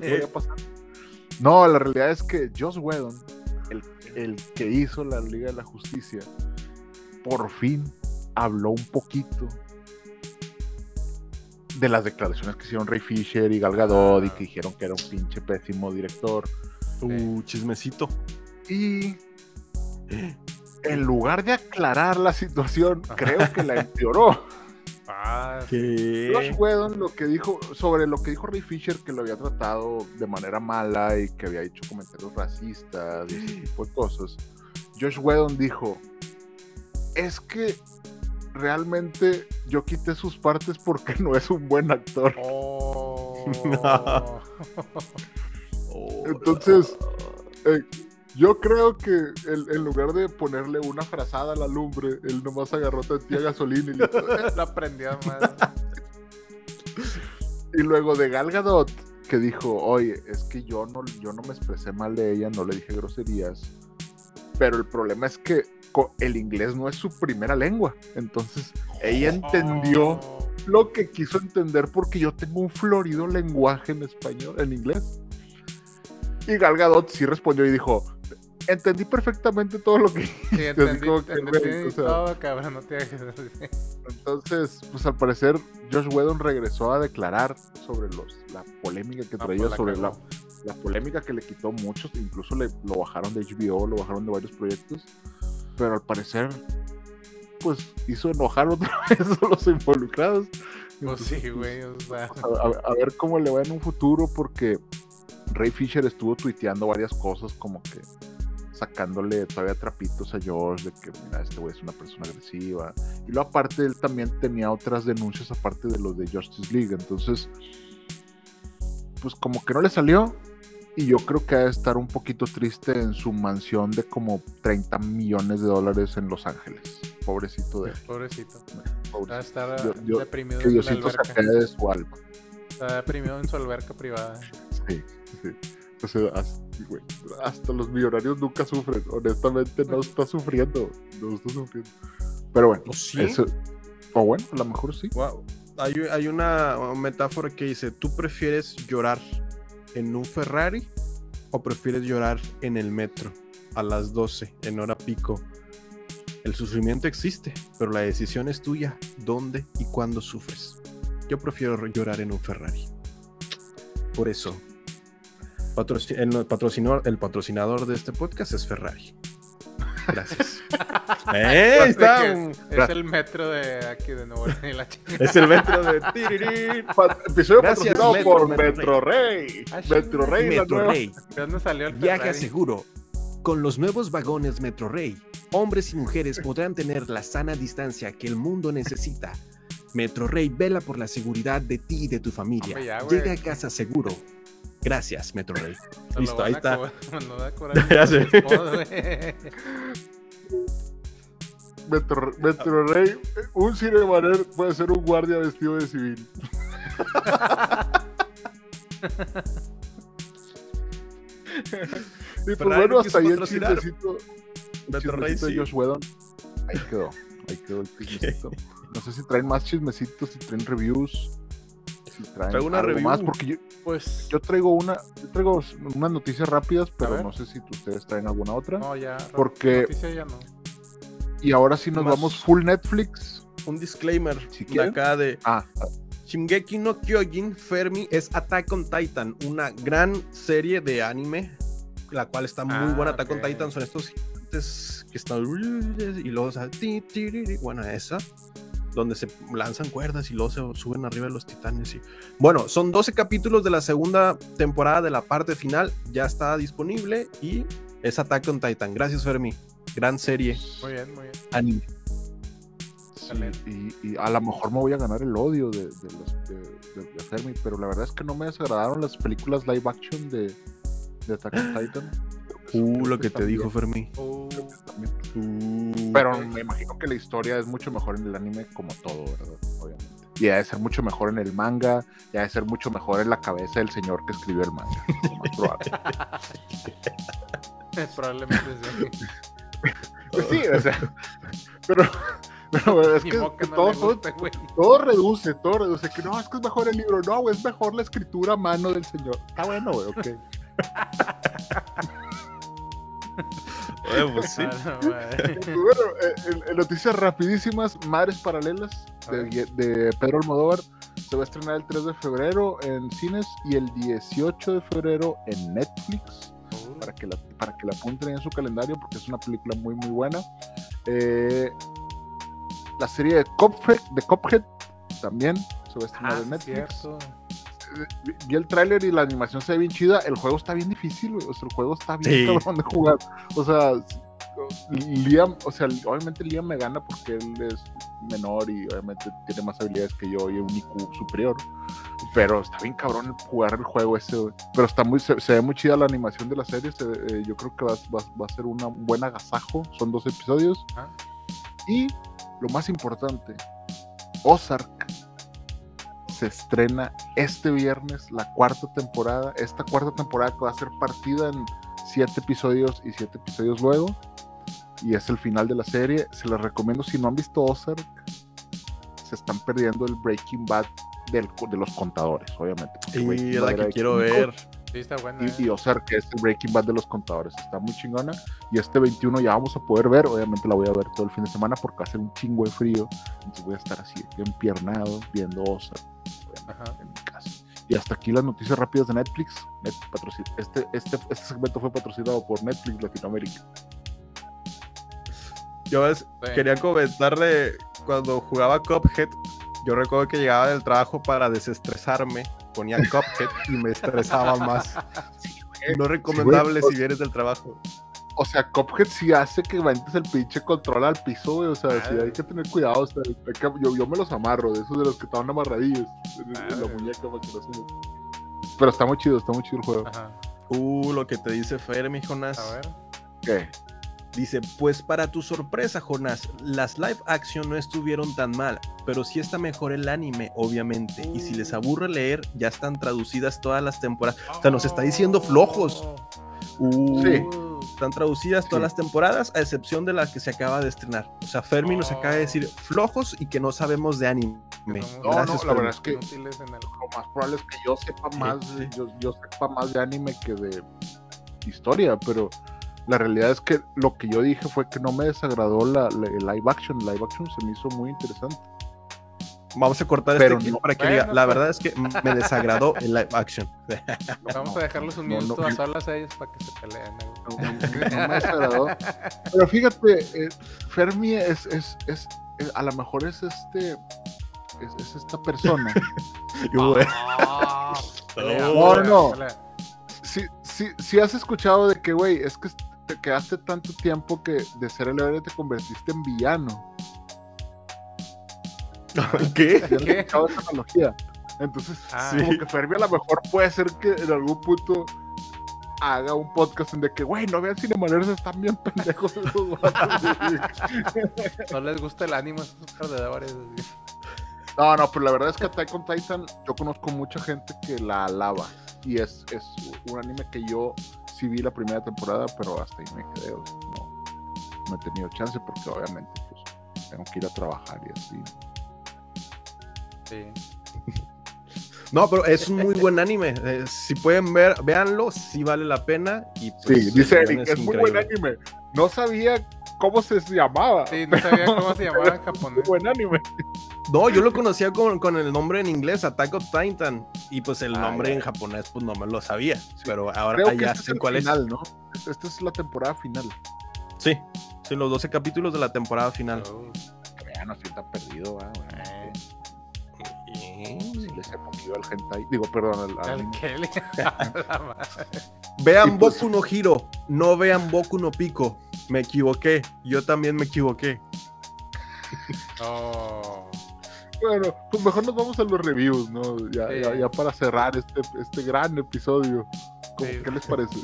¿Qué a pasar? No, la realidad es que Joss Whedon, el, el que hizo la Liga de la Justicia, por fin habló un poquito de las declaraciones que hicieron Ray Fisher y Gal Gadot y Ah. que dijeron que era un pinche pésimo director. Uh, chismecito. Y en lugar de aclarar la situación, creo que la empeoró. Ah, Josh. Whedon lo que dijo sobre lo que dijo Ray Fisher que lo había tratado de manera mala y que había hecho comentarios racistas y ese tipo de cosas. Josh Whedon dijo, es que realmente yo quité sus partes porque no es un buen actor. oh. Entonces, eh, yo creo que él, en lugar de ponerle una frazada a la lumbre, él nomás agarró tantía gasolina y le la aprendió más. Y luego de Gal Gadot, que dijo, oye, es que yo no, yo no me expresé mal de ella, no le dije groserías. Pero el problema es que el inglés no es su primera lengua. Entonces, ella entendió Oh. lo que quiso entender porque yo tengo un florido lenguaje en español, en inglés. Y Gal Gadot sí respondió y dijo, entendí perfectamente todo lo que... Sí, entendí, como que, entendí güey, o sea, todo, cabrón, no te hagas Entonces, pues al parecer Josh Whedon regresó a declarar sobre los, la polémica que Ah, traía, pues sobre la, la polémica que le quitó muchos, incluso le, lo bajaron de HBO, lo bajaron de varios proyectos, pero al parecer, pues hizo enojar otra vez a los involucrados. Pues sí, güey, o sea. a, a- a ver cómo le va en un futuro, porque Ray Fisher estuvo tuiteando varias cosas como que sacándole todavía trapitos a George de que mira, este güey es una persona agresiva. Y luego aparte él también tenía otras denuncias aparte de los de Justice League. Entonces, pues como que no le salió. Y yo creo que ha de estar un poquito triste en su mansión de como 30 millones de dólares en Los Ángeles. Pobrecito de él. Pobrecito. Va a pobrecito. estar Yo- yo- deprimido Que Diosito de su alma. Está deprimido en su alberca privada. Sí, sí. Hasta, güey, hasta los millonarios nunca sufren. Honestamente, no está sufriendo. No está sufriendo. Pero bueno, ¿Oh, sí? eso. O bueno, a lo mejor sí. Wow. Hay, hay una metáfora que dice, ¿tú prefieres llorar en un Ferrari o prefieres llorar en el metro a las 12 en hora pico? El sufrimiento existe, pero la decisión es tuya, dónde y cuándo sufres. Yo prefiero llorar en un Ferrari. Por eso, el, patrocinador, el patrocinador de este podcast es Ferrari. Gracias. ¡Eh! Es el metro de aquí de Nuevo León. Es el metro de tirirín. Episodio Gracias, patrocinado Metro, por Metro Metro Rey. Ah, Metro Rey, la Metro Rey. ¿De dónde salió el Viaje Ferrari? seguro. Con los nuevos vagones Metro Rey, hombres y mujeres podrán tener la sana distancia que el mundo necesita. Metro Rey vela por la seguridad de ti y de tu familia. Ya. Llega a casa seguro. Gracias, Metro Rey. Listo, ahí a está. Metro, Metro Rey. Un cinemaner puede ser un guardia vestido de civil. y pues bueno, no hasta ahí el chismecito. Metro Rey de sí. Josh Whedon. Ahí quedó. Ahí quedó el chismecito. No sé si traen más chismecitos, si traen reviews. Si traen Traigo una algo review. más, porque yo, Pues, yo traigo una, yo traigo unas noticias rápidas, pero no sé si ustedes traen alguna otra. no, ya. Porque- ya no. Y ahora sí nos Más. vamos full Netflix. Un disclaimer Si de acá de Ah, Shingeki no Kyojin Fermi es Attack on Titan, una gran serie de anime, la cual está muy Ah, buena. Attack on ok. Titan son estos que están y luego bueno esa donde se lanzan cuerdas y luego se suben arriba de los titanes y bueno son 12 capítulos de la segunda temporada de la parte final ya está disponible y es Attack on Titan. Gracias, Fermi. Gran serie. Muy bien, muy bien. Anime. Sí, y, y a lo mejor me voy a ganar el odio de, de, los, de, de- de Fermi, pero la verdad es que no me desagradaron las películas live action de, de Attack on Titan. Uh, lo que te También, dijo Fermi. Uh. Uh. Pero me imagino que la historia es mucho mejor en el anime como todo, ¿verdad? Obviamente. Y ha de ser mucho mejor en el manga, y ha de ser mucho mejor en la cabeza del señor que escribió el manga. lo más probable. probablemente sí. Pues sí, o sea, pero, pero es que, modo que no todo, todo- todo reduce, todo reduce. Que no, es que es mejor el libro. No, güey, es mejor la escritura a mano del señor. Está bueno, güey, ok. Pues sí. Bueno, eh, noticias rapidísimas, Madres Paralelas de, Pedro Almodóvar se va a estrenar el 3 de febrero en cines y el 18 de febrero en Netflix Uh, para que la, para que la apunten en su calendario porque es una película muy muy buena. Eh, la serie de Cuphead también se va a estrenar Ah, en Netflix. cierto. Vi- el tráiler y la animación se ve bien chida. El juego está bien difícil, güey. O sea, el juego está bien Sí. cabrón de jugar. O sea, Liam, o sea, obviamente Liam me gana porque él es menor y obviamente tiene más habilidades que yo y un IQ superior. Pero está bien cabrón jugar el juego ese, güey. Pero está muy, se, se ve muy chida la animación de la serie. se eh, yo creo que va, va- va a ser una- un buen agasajo. Son dos episodios. Ah. Y lo más importante, Ozark se estrena este viernes la cuarta temporada. Esta cuarta temporada que va a ser partida en siete episodios y siete episodios luego. Y es el final de la serie. Se les recomiendo si no han visto Ozark. Se están perdiendo el Breaking Bad del- de los contadores, obviamente. Y es la que quiero ver. Sí, está buena. y, y eh. Ozark que es el Breaking Bad de los contadores. Está muy chingona. Y este 21 ya vamos a poder ver. Obviamente la voy a ver todo el fin de semana porque va a ser un chingo de frío. Entonces voy a estar así, empiernado, viendo Ozark en mi casa. Y hasta aquí las noticias rápidas de Netflix. Este, este, este segmento fue patrocinado por Netflix Latinoamérica. Yo ves, Sí. quería comentarle cuando jugaba Cuphead. Yo recuerdo que llegaba del trabajo para desestresarme, ponía Cuphead y me estresaba más. No recomendable güey. si vienes del trabajo. O sea, Cuphead sí hace que ventes el pinche control al piso, güey. O sea, sí Madre. hay que tener cuidado. O sea, yo, yo me los amarro, de esos de los que estaban amarradillos en, en la Madre. muñeca para que no se... Pero está muy chido, está muy chido el juego. Ajá. Uh, lo que te dice Fermi, Jonas. A ver. ¿Qué? Dice, pues para tu sorpresa, Jonas, las live action no estuvieron tan mal, pero sí está mejor el anime, obviamente. Y si les aburre leer, ya están traducidas todas las temporadas. O sea, nos está diciendo flojos. Uh, Sí. Están traducidas todas Sí. las temporadas, a excepción de la que se acaba de estrenar. O sea, Fermi nos acaba de decir flojos y que no sabemos de anime. No, Gracias, no, la Fermi. verdad es que inútiles en el lo más probable es que yo sepa más, sí. yo, yo sepa más de anime que de historia, pero la realidad es que lo que yo dije fue que no me desagradó la, la- el live action. El live action se me hizo muy interesante. Vamos a cortar Pero este clip no- para que Bueno, diga, la pues. verdad es que me desagradó el live action. Vamos no, a dejarlos un minuto no. a solas a ellos para que se peleen. ¿no? No, no- no me desagradó. Pero fíjate, eh, Fermi es, es, es, eh, a lo mejor es este, es, es esta persona. Ah, No, no. Si, si, si has escuchado de que, güey, es que te quedaste tanto tiempo que de ser el héroe te convertiste en villano. ¿qué? ¿Sí has ¿Qué? escuchado esa analogía? Entonces, Ah. como que Fermi a lo mejor puede ser que en algún punto haga un podcast en de que, güey, no vean Cinemaneros, están bien pendejos esos vatos. No les gusta el ánimo a esos perdedores. No, no, pero la verdad es que Attack on Titan, yo conozco mucha gente que la alaba. Y es, es un anime que yo sí vi la primera temporada, pero hasta ahí me quedé. o sea, no, no he tenido chance porque obviamente pues, tengo que ir a trabajar y así. Sí. No, pero es un muy buen anime. Eh, si pueden ver, véanlo, sí vale la pena. Y pues, Sí, dice Eric, es muy buen anime. No sabía cómo se llamaba. Sí, no sabía cómo se llamaba en japonés. buen anime. No, yo lo conocía con, con el nombre en inglés, Attack on Titan. Y pues el Ah, nombre en japonés, pues no me lo sabía. Pero ahora Creo que ya este es sé cuál final, ¿no? Esta es la temporada final. es. Sí, sí, los 12 capítulos de la temporada final. Que ya no sienta perdido, eh, sí, le sé poquito al hentai. Digo, perdón, al, al madre. Vean pues- Boku no Hiro, no vean Boku no Pico. Me equivoqué, yo también me equivoqué. Oh. Bueno, pues mejor nos vamos a los reviews, ¿no? Ya, Sí. ya, ya para cerrar este, este gran episodio. ¿Cómo- Sí. ¿Qué les parece?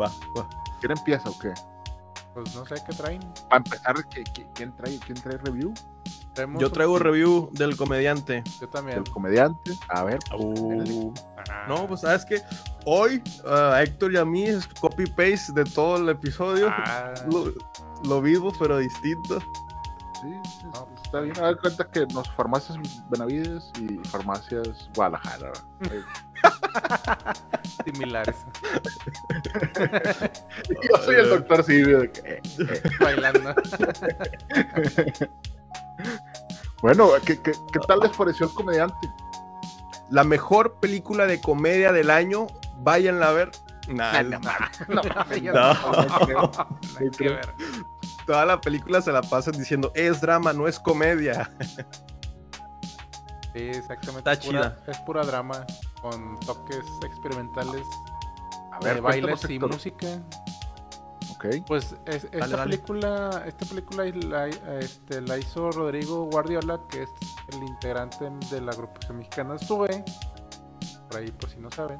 Va, va. ¿Quién empieza o qué? Pues no sé qué traen. Para empezar, ¿qui- qui- ¿quién trae, quién trae review? Yo un- traigo review del comediante. Yo también. El comediante. A ver, Uh, no, pues sabes que hoy a Héctor y a mí es copy paste de todo el episodio. Ah, Lo, lo mismo, pero distinto. sí, sí, No, pues, está bien. A cuenta que nos farmacias Benavides y farmacias Guadalajara. Eh, similares. Yo soy el doctor Silvio. de que, eh, Bailando. Bueno, ¿qué, qué, qué tal les pareció el comediante? La mejor película de comedia del año, váyanla a ver. Nah, No, No, no. no creo. Hay que ver. toda la película se la pasan diciendo es drama, no es comedia. Sí, exactamente. Está es pura- chida. Es pura drama con toques experimentales A de ver, bailes y música. Pues es- esta Dale, dale. película, esta película la, este, la hizo Rodrigo Guardiola, que es el integrante de la agrupación mexicana SUE, por ahí por si no saben.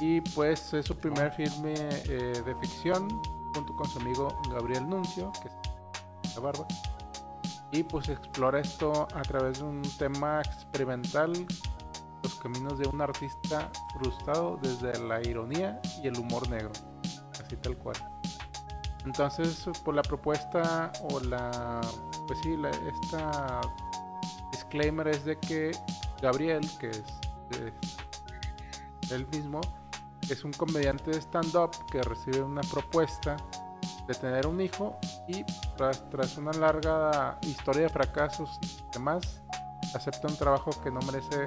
Y pues es su primer filme eh, de ficción, junto con su amigo Gabriel Nuncio, que es la barba. Y pues explora esto a través de un tema experimental, los caminos de un artista frustrado desde la ironía y el humor negro, así tal cual. Entonces, por la propuesta o la, pues sí, la- esta disclaimer es de que Gabriel, que es, él mismo, es un comediante de stand-up que recibe una propuesta de tener un hijo y tras, tras una larga historia de fracasos y demás, acepta un trabajo que no merece,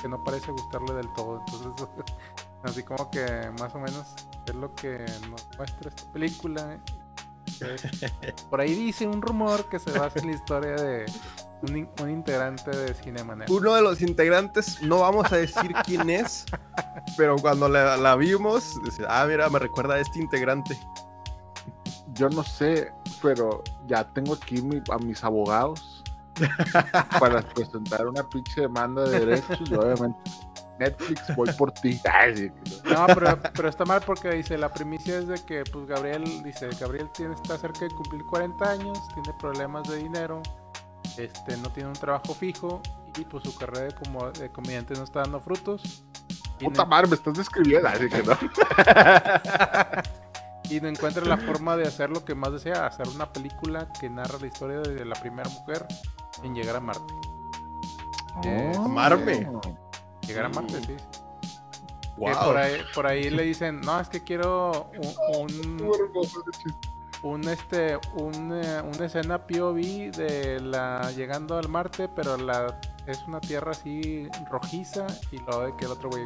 que no parece gustarle del todo. Entonces, así como que más o menos es lo que nos muestra esta película. Por ahí dice un rumor que se basa en la historia de un, in- un integrante de Cinemanet. Uno de los integrantes, no vamos a decir quién es, pero cuando la, la vimos, dice, ah, mira, me recuerda a este integrante. Yo no sé, pero ya tengo aquí mi- a mis abogados para presentar una pinche demanda de derechos y obviamente Netflix voy por ti. No. Pero, pero está mal porque dice, la primicia es de que pues Gabriel, dice, Gabriel tiene, está cerca de cumplir 40 años, tiene problemas de dinero, este, no tiene un trabajo fijo y pues su carrera de como de comediante no está dando frutos. Y Puta madre, me estás describiendo. Así que no. y no encuentra la forma de hacer lo que más desea, hacer una película que narra la historia de la primera mujer en llegar a Marte. Eh, amarme. Llegar a. Marte, sí. Wow. por, ahí, por ahí le dicen, no, es que quiero un, un- un este un, eh, una escena POV de la llegando al Marte, pero la es una tierra así rojiza y lo de que el otro güey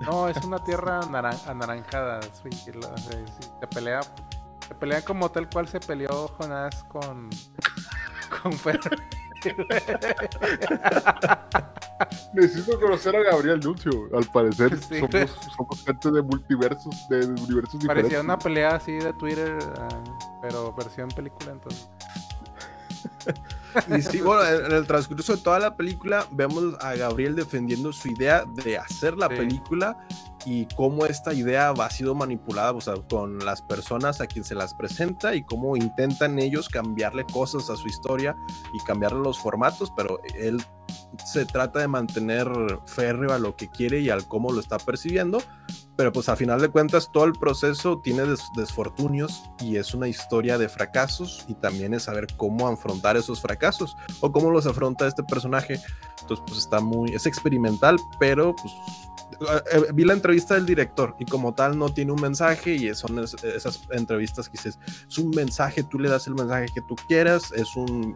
no, es una tierra naran- anaranjada, sí, se pelea se pelea como tal cual se peleó Jonás con con Fer. Necesito conocer a Gabriel Nuncio. Al parecer Sí. somos, somos gente de multiversos, de universos diferentes. Parecía una pelea así de Twitter, ah, pero versión película entonces. Y sí, bueno, en en el transcurso de toda la película vemos a Gabriel defendiendo su idea de hacer la Sí. película y cómo esta idea va sido manipulada o sea, con las personas a quien se las presenta y cómo intentan ellos cambiarle cosas a su historia y cambiarle los formatos, pero él se trata de mantener férreo a lo que quiere y al cómo lo está percibiendo, pero pues a final de cuentas todo el proceso tiene des- desfortunios y es una historia de fracasos y también es saber cómo afrontar esos fracasos o cómo los afronta este personaje. Entonces pues está muy, es experimental, pero pues vi la entrevista del director y como tal no tiene un mensaje y son es- esas entrevistas que dices, es un mensaje, tú le das el mensaje que tú quieras, es un,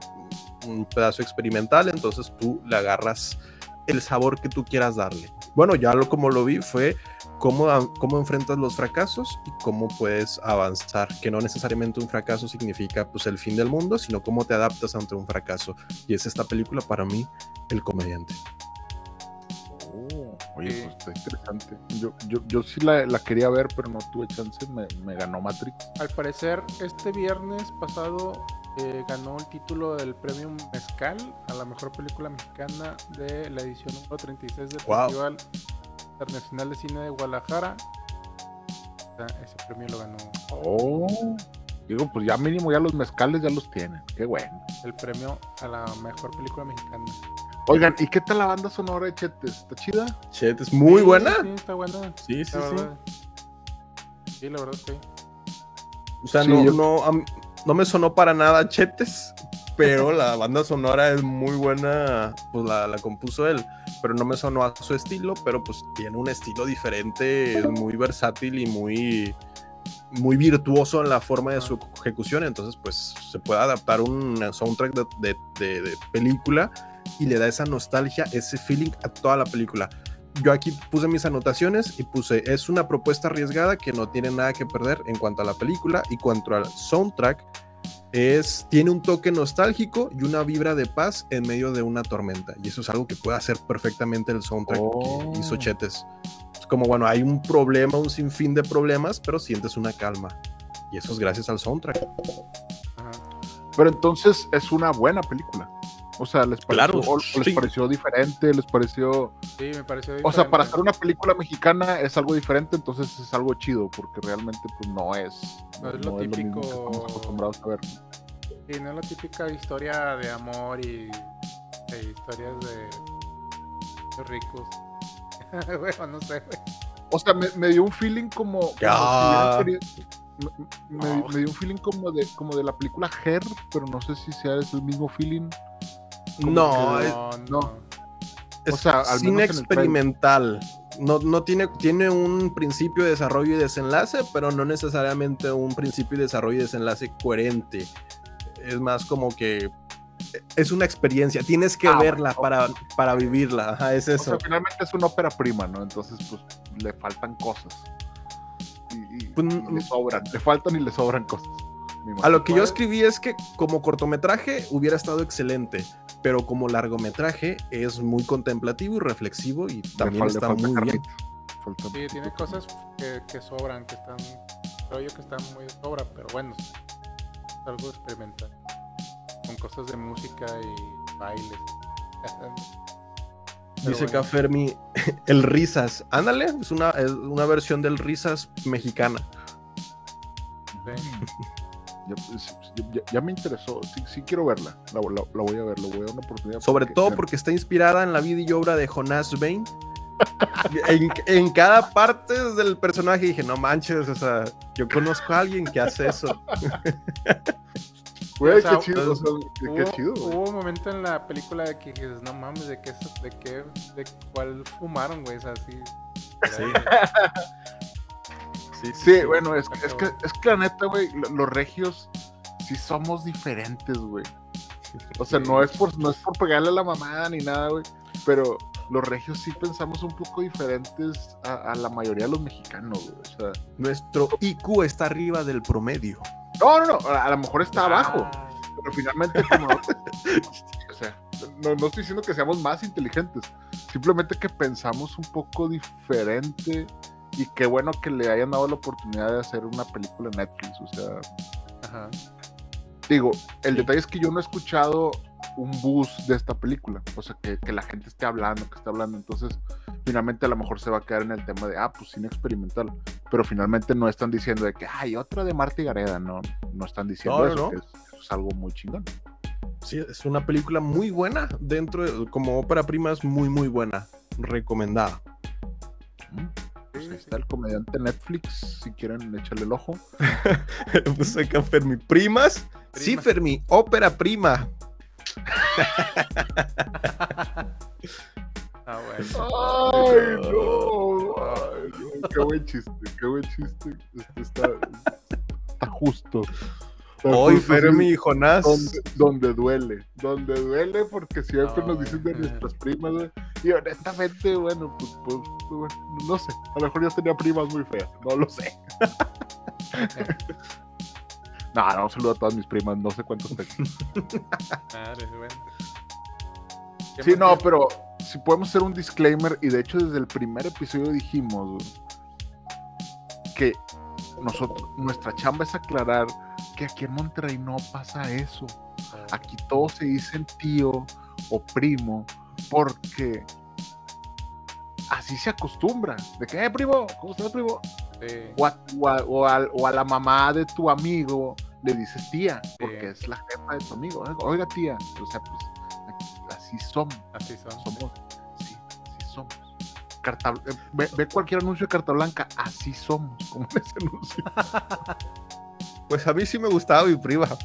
un pedazo experimental, entonces tú le agarras el sabor que tú quieras darle. Bueno, ya lo como lo vi fue cómo, cómo enfrentas los fracasos y cómo puedes avanzar, que no necesariamente un fracaso significa pues el fin del mundo, sino cómo te adaptas ante un fracaso. Y es esta película para mí, El Comediante. Oh, oye, pues Está interesante. Yo, yo, yo sí la, la quería ver, pero no tuve chance. Me, me ganó Matrix. Al parecer, este viernes pasado eh, ganó el título del premio Mezcal a la mejor película mexicana de la edición número 36 del Wow. Festival Internacional de Cine de Guadalajara. Ese premio lo ganó Oh. Digo, pues ya mínimo ya los mezcales ya los tienen. Qué bueno. el premio a la mejor película mexicana. Oigan, ¿y qué tal la banda sonora de Chetes? ¿Está chida? Chet, es muy Sí, buena. Sí, está buena. Sí, sí, la sí. verdad. Sí, la verdad, sí. O sea, Sí, no, yo- no, no me sonó para nada Chetes, pero la banda sonora es muy buena, pues la, la compuso él, pero no me sonó a su estilo, pero pues tiene un estilo diferente, es muy versátil y muy, muy virtuoso en la forma de su ejecución, entonces pues se puede adaptar un soundtrack de, de- de- de película y le da esa nostalgia, ese feeling a toda la película. Yo aquí puse mis anotaciones y puse, es una propuesta arriesgada que no tiene nada que perder en cuanto a la película y cuanto al soundtrack, es, tiene un toque nostálgico y una vibra de paz en medio de una tormenta. Y eso es algo que puede hacer perfectamente el soundtrack Oh. que hizo Chetes. Es como, bueno, hay un problema, un sinfín de problemas, pero sientes una calma. Y eso es gracias al soundtrack. Pero entonces es una buena película. O sea, ¿les pareció, Claro, o- o les sí. pareció diferente? ¿Les pareció...? Sí, me pareció O sea, para diferente. hacer una película mexicana es algo diferente, entonces es algo chido, porque realmente pues no es... No es lo mismo que típico- estamos acostumbrados a ver. Sí, no es la típica historia de amor y de historias de, de ricos. Bueno, no sé, güey. O sea, me, me dio un feeling como... como si hubieran querido- me, me- No. me dio un feeling como de, como de la película Her, pero no sé si sea ese mismo feeling. No, que- es, No, es o sea, al cine experimental. No, no tiene, tiene un principio de desarrollo y desenlace, pero no necesariamente un principio y desarrollo y desenlace coherente. Es más como que es una experiencia. Tienes que Ah, verla bueno, para, para vivirla. Ajá, es O eso. sea, finalmente es una ópera prima, ¿no? Entonces, pues, le faltan cosas. Y, y- Pues, y le sobran, le faltan y le sobran cosas. A lo que yo escribí es que como cortometraje hubiera estado excelente, pero como largometraje es muy contemplativo y reflexivo y también fal- le está falta muy bien. carnita. Falta Sí, tiene cosas que, que sobran, que están. Creo yo que están muy de sobra, pero bueno, es algo experimental. Con cosas de música y bailes. Pero Dice bueno. acá Fermi, el Risas. Ándale, es una, es una versión del Risas mexicana. Sí. Ya, pues, ya- me interesó, sí, sí quiero verla. La, la- la voy a ver, la voy a dar una oportunidad. Sobre todo bueno, porque está inspirada en la vida y obra de Jonás Bain. en, en cada parte del personaje dije, no manches, o sea, yo conozco a alguien que hace eso. Güey, o sea, qué chido, o sea, qué, qué Hubo, chido. güey. hubo un momento en la película de que dices, no mames, de qué, de qué, de cuál fumaron, güey, o sea, sí. Sí. Sí, Sí, bueno, es, que, es que la neta, güey, lo- los regios sí somos diferentes, güey. O sea, no es por, no es por pegarle a la mamada ni nada, güey. Pero los regios sí pensamos un poco diferentes a, a la mayoría de los mexicanos, güey. O sea, Nuestro IQ está arriba del promedio. no, no, no, a, a lo mejor está abajo. Ah, Pero finalmente, como no, o sea, no, no estoy diciendo que seamos más inteligentes. Simplemente que pensamos un poco diferente. Y qué bueno que le hayan dado la oportunidad de hacer una película en Netflix. O sea, Ajá. Digo, el detalle es que yo no he escuchado un bus de esta película. O sea, que, que la gente esté hablando, que esté hablando. Entonces, finalmente a lo mejor se va a quedar en el tema de, ah, pues cine experimental. Pero finalmente no están diciendo de que, ay, otra de Marta y Gareda. No, no están diciendo No, no, eso. no. que es, es algo muy chingón. Sí, es una película muy buena. Dentro de, como ópera prima es muy, muy buena. Recomendada. Mm. Está el comediante Netflix, si quieren echarle el ojo. Puse acá Fermi. ¿Primas? Sí, Prima. Fermi. Ópera prima. Ah, bueno. ¡Ay, no! Ay, no, ¡Qué buen chiste! ¡Qué buen chiste! Este está, está justo. Hoy. Fermi y Jonás. donde, donde duele, donde duele porque siempre No, nos dicen de nuestras primas, güey. Y honestamente, bueno, pues, pues, pues, bueno, no sé, a lo mejor yo tenía primas muy feas, no lo sé. No, no, un saludo a todas mis primas, no sé cuántos tengo. Madre, bueno. ¿Qué Sí, no, pero si podemos hacer un disclaimer, y de hecho desde el primer episodio dijimos güey, que nosotros, nuestra chamba es aclarar que aquí en Monterrey no pasa eso. Aquí todos se dicen tío o primo porque así se acostumbra. De que, eh, primo, ¿cómo estás, primo? Sí. O a, o a- o a- o a la mamá de tu amigo le dices tía, porque Sí. es la jefa de tu amigo. Oiga, tía. O sea, pues aquí- así somos. Así son. Somos. Sí, así somos. Carta, eh, ve, ve cualquier anuncio de carta blanca, así somos, como ese anuncio. Pues a mí sí me gustaba mi prima.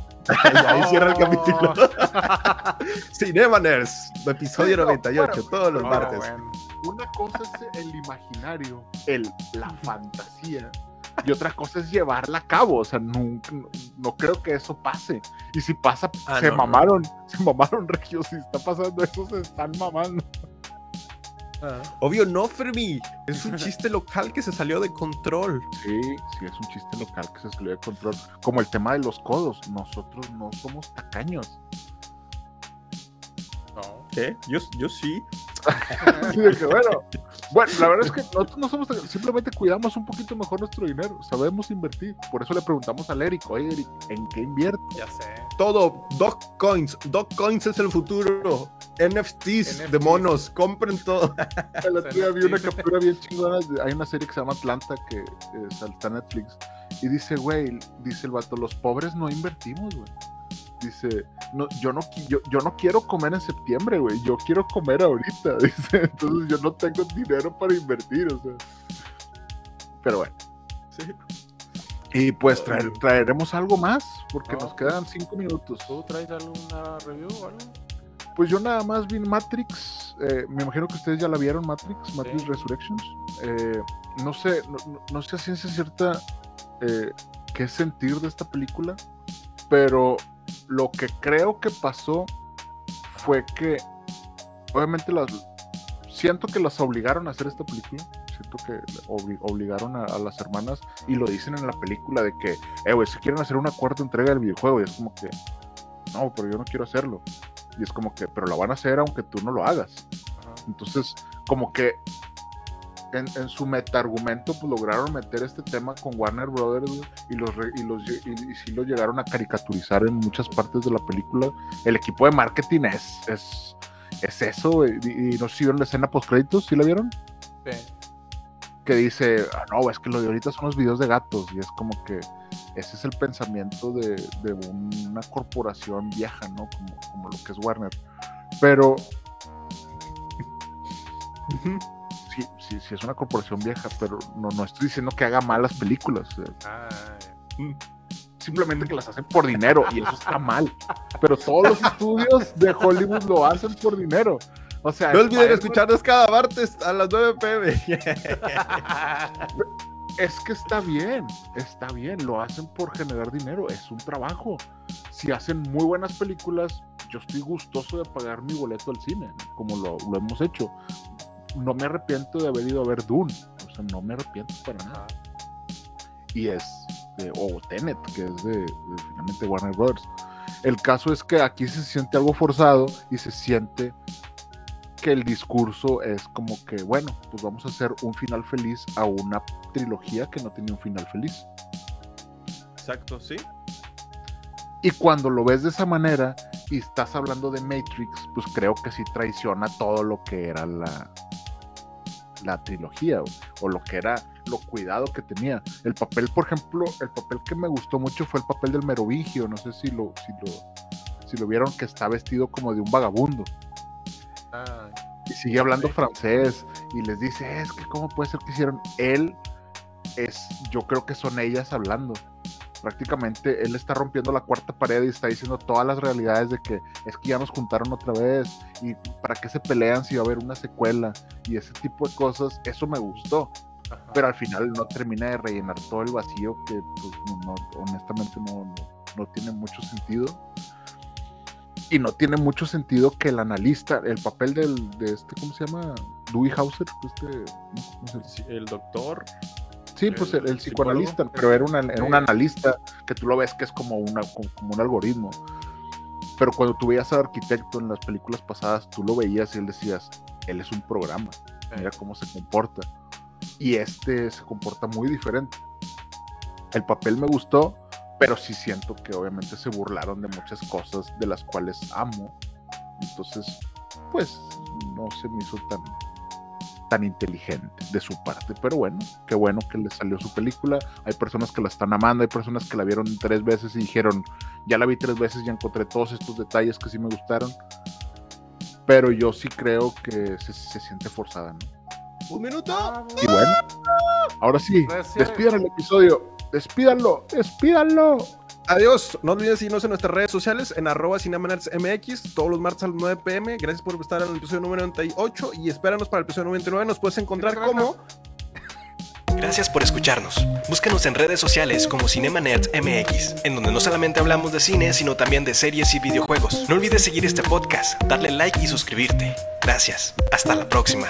Y ahí cierra el capítulo. Cinemaners, episodio Sí, no, 98, bueno, todos los No, martes. bueno. Una cosa es el imaginario, el, la fantasía, y otra cosa es llevarla a cabo. O sea, nunca, no, no creo que eso pase. Y si pasa, Ah, se no, no. mamaron, se mamaron, Regio. Si está pasando eso, se están mamando. Obvio, no, Fermi. Es un chiste local que se salió de control. Sí, sí, es un chiste local que se salió de control. Como el tema de los codos. Nosotros no somos tacaños. No. ¿Qué? Yo, yo sí. Así de que, bueno, bueno, la verdad es que nosotros no somos tacaños, simplemente cuidamos un poquito mejor nuestro dinero, sabemos invertir. Por eso le preguntamos al Eric, oye, Eric, ¿en qué invierte? Ya sé. Todo, Doc Coins. Doc Coins es el futuro. NFTs, de monos, compren todo. El otro día vi una captura bien chingona. de- Hay una serie que se llama Atlanta que eh, está en Netflix. Y dice, güey, dice el vato, los pobres no invertimos, güey. Dice, no, yo, no, yo, yo no quiero comer en septiembre, güey. Yo quiero comer ahorita. Dice, entonces yo no tengo dinero para invertir, o sea. Pero bueno. Sí. Y pues traer- traeremos algo más, porque No. nos quedan cinco minutos. ¿Tú traes alguna review o algo? Pues yo nada más vi Matrix. eh, me imagino que ustedes ya la vieron, Matrix, Matrix Sí. Resurrections. Eh, no sé, no sé a ciencia cierta eh, qué sentir de esta película, pero lo que creo que pasó fue que, obviamente, las siento que las obligaron a hacer esta película. Siento que obli- obligaron a, a las hermanas y lo dicen en la película de que, eh, güey, si quieren hacer una cuarta entrega del videojuego, y es como que, no, pero yo no quiero hacerlo. Y es como que, pero la van a hacer aunque tú no lo hagas. Entonces, como que en, en su meta-argumento, pues lograron meter este tema con Warner Brothers y los, y los y, y sí lo llegaron a caricaturizar en muchas partes de la película. El equipo de marketing es, es, es eso. Y, y no sé si vieron la escena post-créditos, ¿sí la vieron? Sí. Que dice, ah, no, es que lo de ahorita son los videos de gatos. Y es como que ese es el pensamiento de, de una corporación vieja, ¿no? Como, como lo que es Warner. Pero sí, sí, sí es una corporación vieja, pero no, no estoy diciendo que haga malas películas. sea, Ah, simplemente que las hacen por dinero y eso está mal. Pero todos los estudios de Hollywood lo hacen por dinero. O sea, No olviden escucharnos cada martes a las 9 pm. Es que está bien, está bien, lo hacen por generar dinero, es un trabajo. Si hacen muy buenas películas, yo estoy gustoso de pagar mi boleto al cine, como lo, lo hemos hecho. No me arrepiento de haber ido a ver Dune, o sea, no me arrepiento para nada. Y es, de, o Tenet, que es de, de finalmente Warner Brothers. El caso es que aquí se siente algo forzado y se siente que el discurso es como que, bueno, pues vamos a hacer un final feliz a una trilogía que no tenía un final feliz. Exacto, sí. Y cuando lo ves de esa manera y estás hablando de Matrix, pues creo que sí traiciona todo lo que era la, la trilogía o, o lo que era lo cuidado que tenía. El papel, por ejemplo, el papel que me gustó mucho fue el papel del Merovingio. No sé si lo, si lo, si lo vieron que está vestido como de un vagabundo. Ah, y sigue hablando Sí. francés y les dice, es que cómo puede ser que hicieron él es yo creo que son ellas hablando. Prácticamente él está rompiendo la cuarta pared y está diciendo todas las realidades de que es que ya nos juntaron otra vez y para qué se pelean si va a haber una secuela y ese tipo de cosas, eso me gustó, ajá. pero al final no termina de rellenar todo el vacío que pues, no- no- honestamente no, no, no tiene mucho sentido. Y no tiene mucho sentido que el analista, el papel del, de este, ¿cómo se llama? Dewey Hauser, este, ¿cómo se llama? Sí, El doctor. Sí, pues el, el psicoanalista, psicólogo. pero era, una- era un analista que tú lo ves que es como, una, como, como un algoritmo. Pero cuando tú veías al arquitecto en las películas pasadas, tú lo veías y él decías, él es un programa, mira cómo se comporta. Y este se comporta muy diferente. El papel me gustó, pero sí siento que obviamente se burlaron de muchas cosas de las cuales amo. Entonces, pues no se me hizo tan, tan inteligente de su parte. Pero bueno, qué bueno que le salió su película. Hay personas que la están amando, hay personas que la vieron tres veces y dijeron, ya la vi tres veces y encontré todos estos detalles que sí me gustaron. Pero yo sí creo que se, se siente forzada, ¿no? Un minuto. Y bueno, ahora sí, despidan el episodio. Despídanlo, despídanlo. Adiós. No olviden seguirnos en nuestras redes sociales en arroba cinemanerdsmx todos los martes a las 9 pm. Gracias por estar en el episodio número 98 y espéranos para el episodio 99. Nos puedes encontrar como Gracias por escucharnos. Búscanos en redes sociales como Cinema Nerds MX, en donde no solamente hablamos de cine, sino también de series y videojuegos. No olvides seguir este podcast, darle like y suscribirte. Gracias. Hasta la próxima.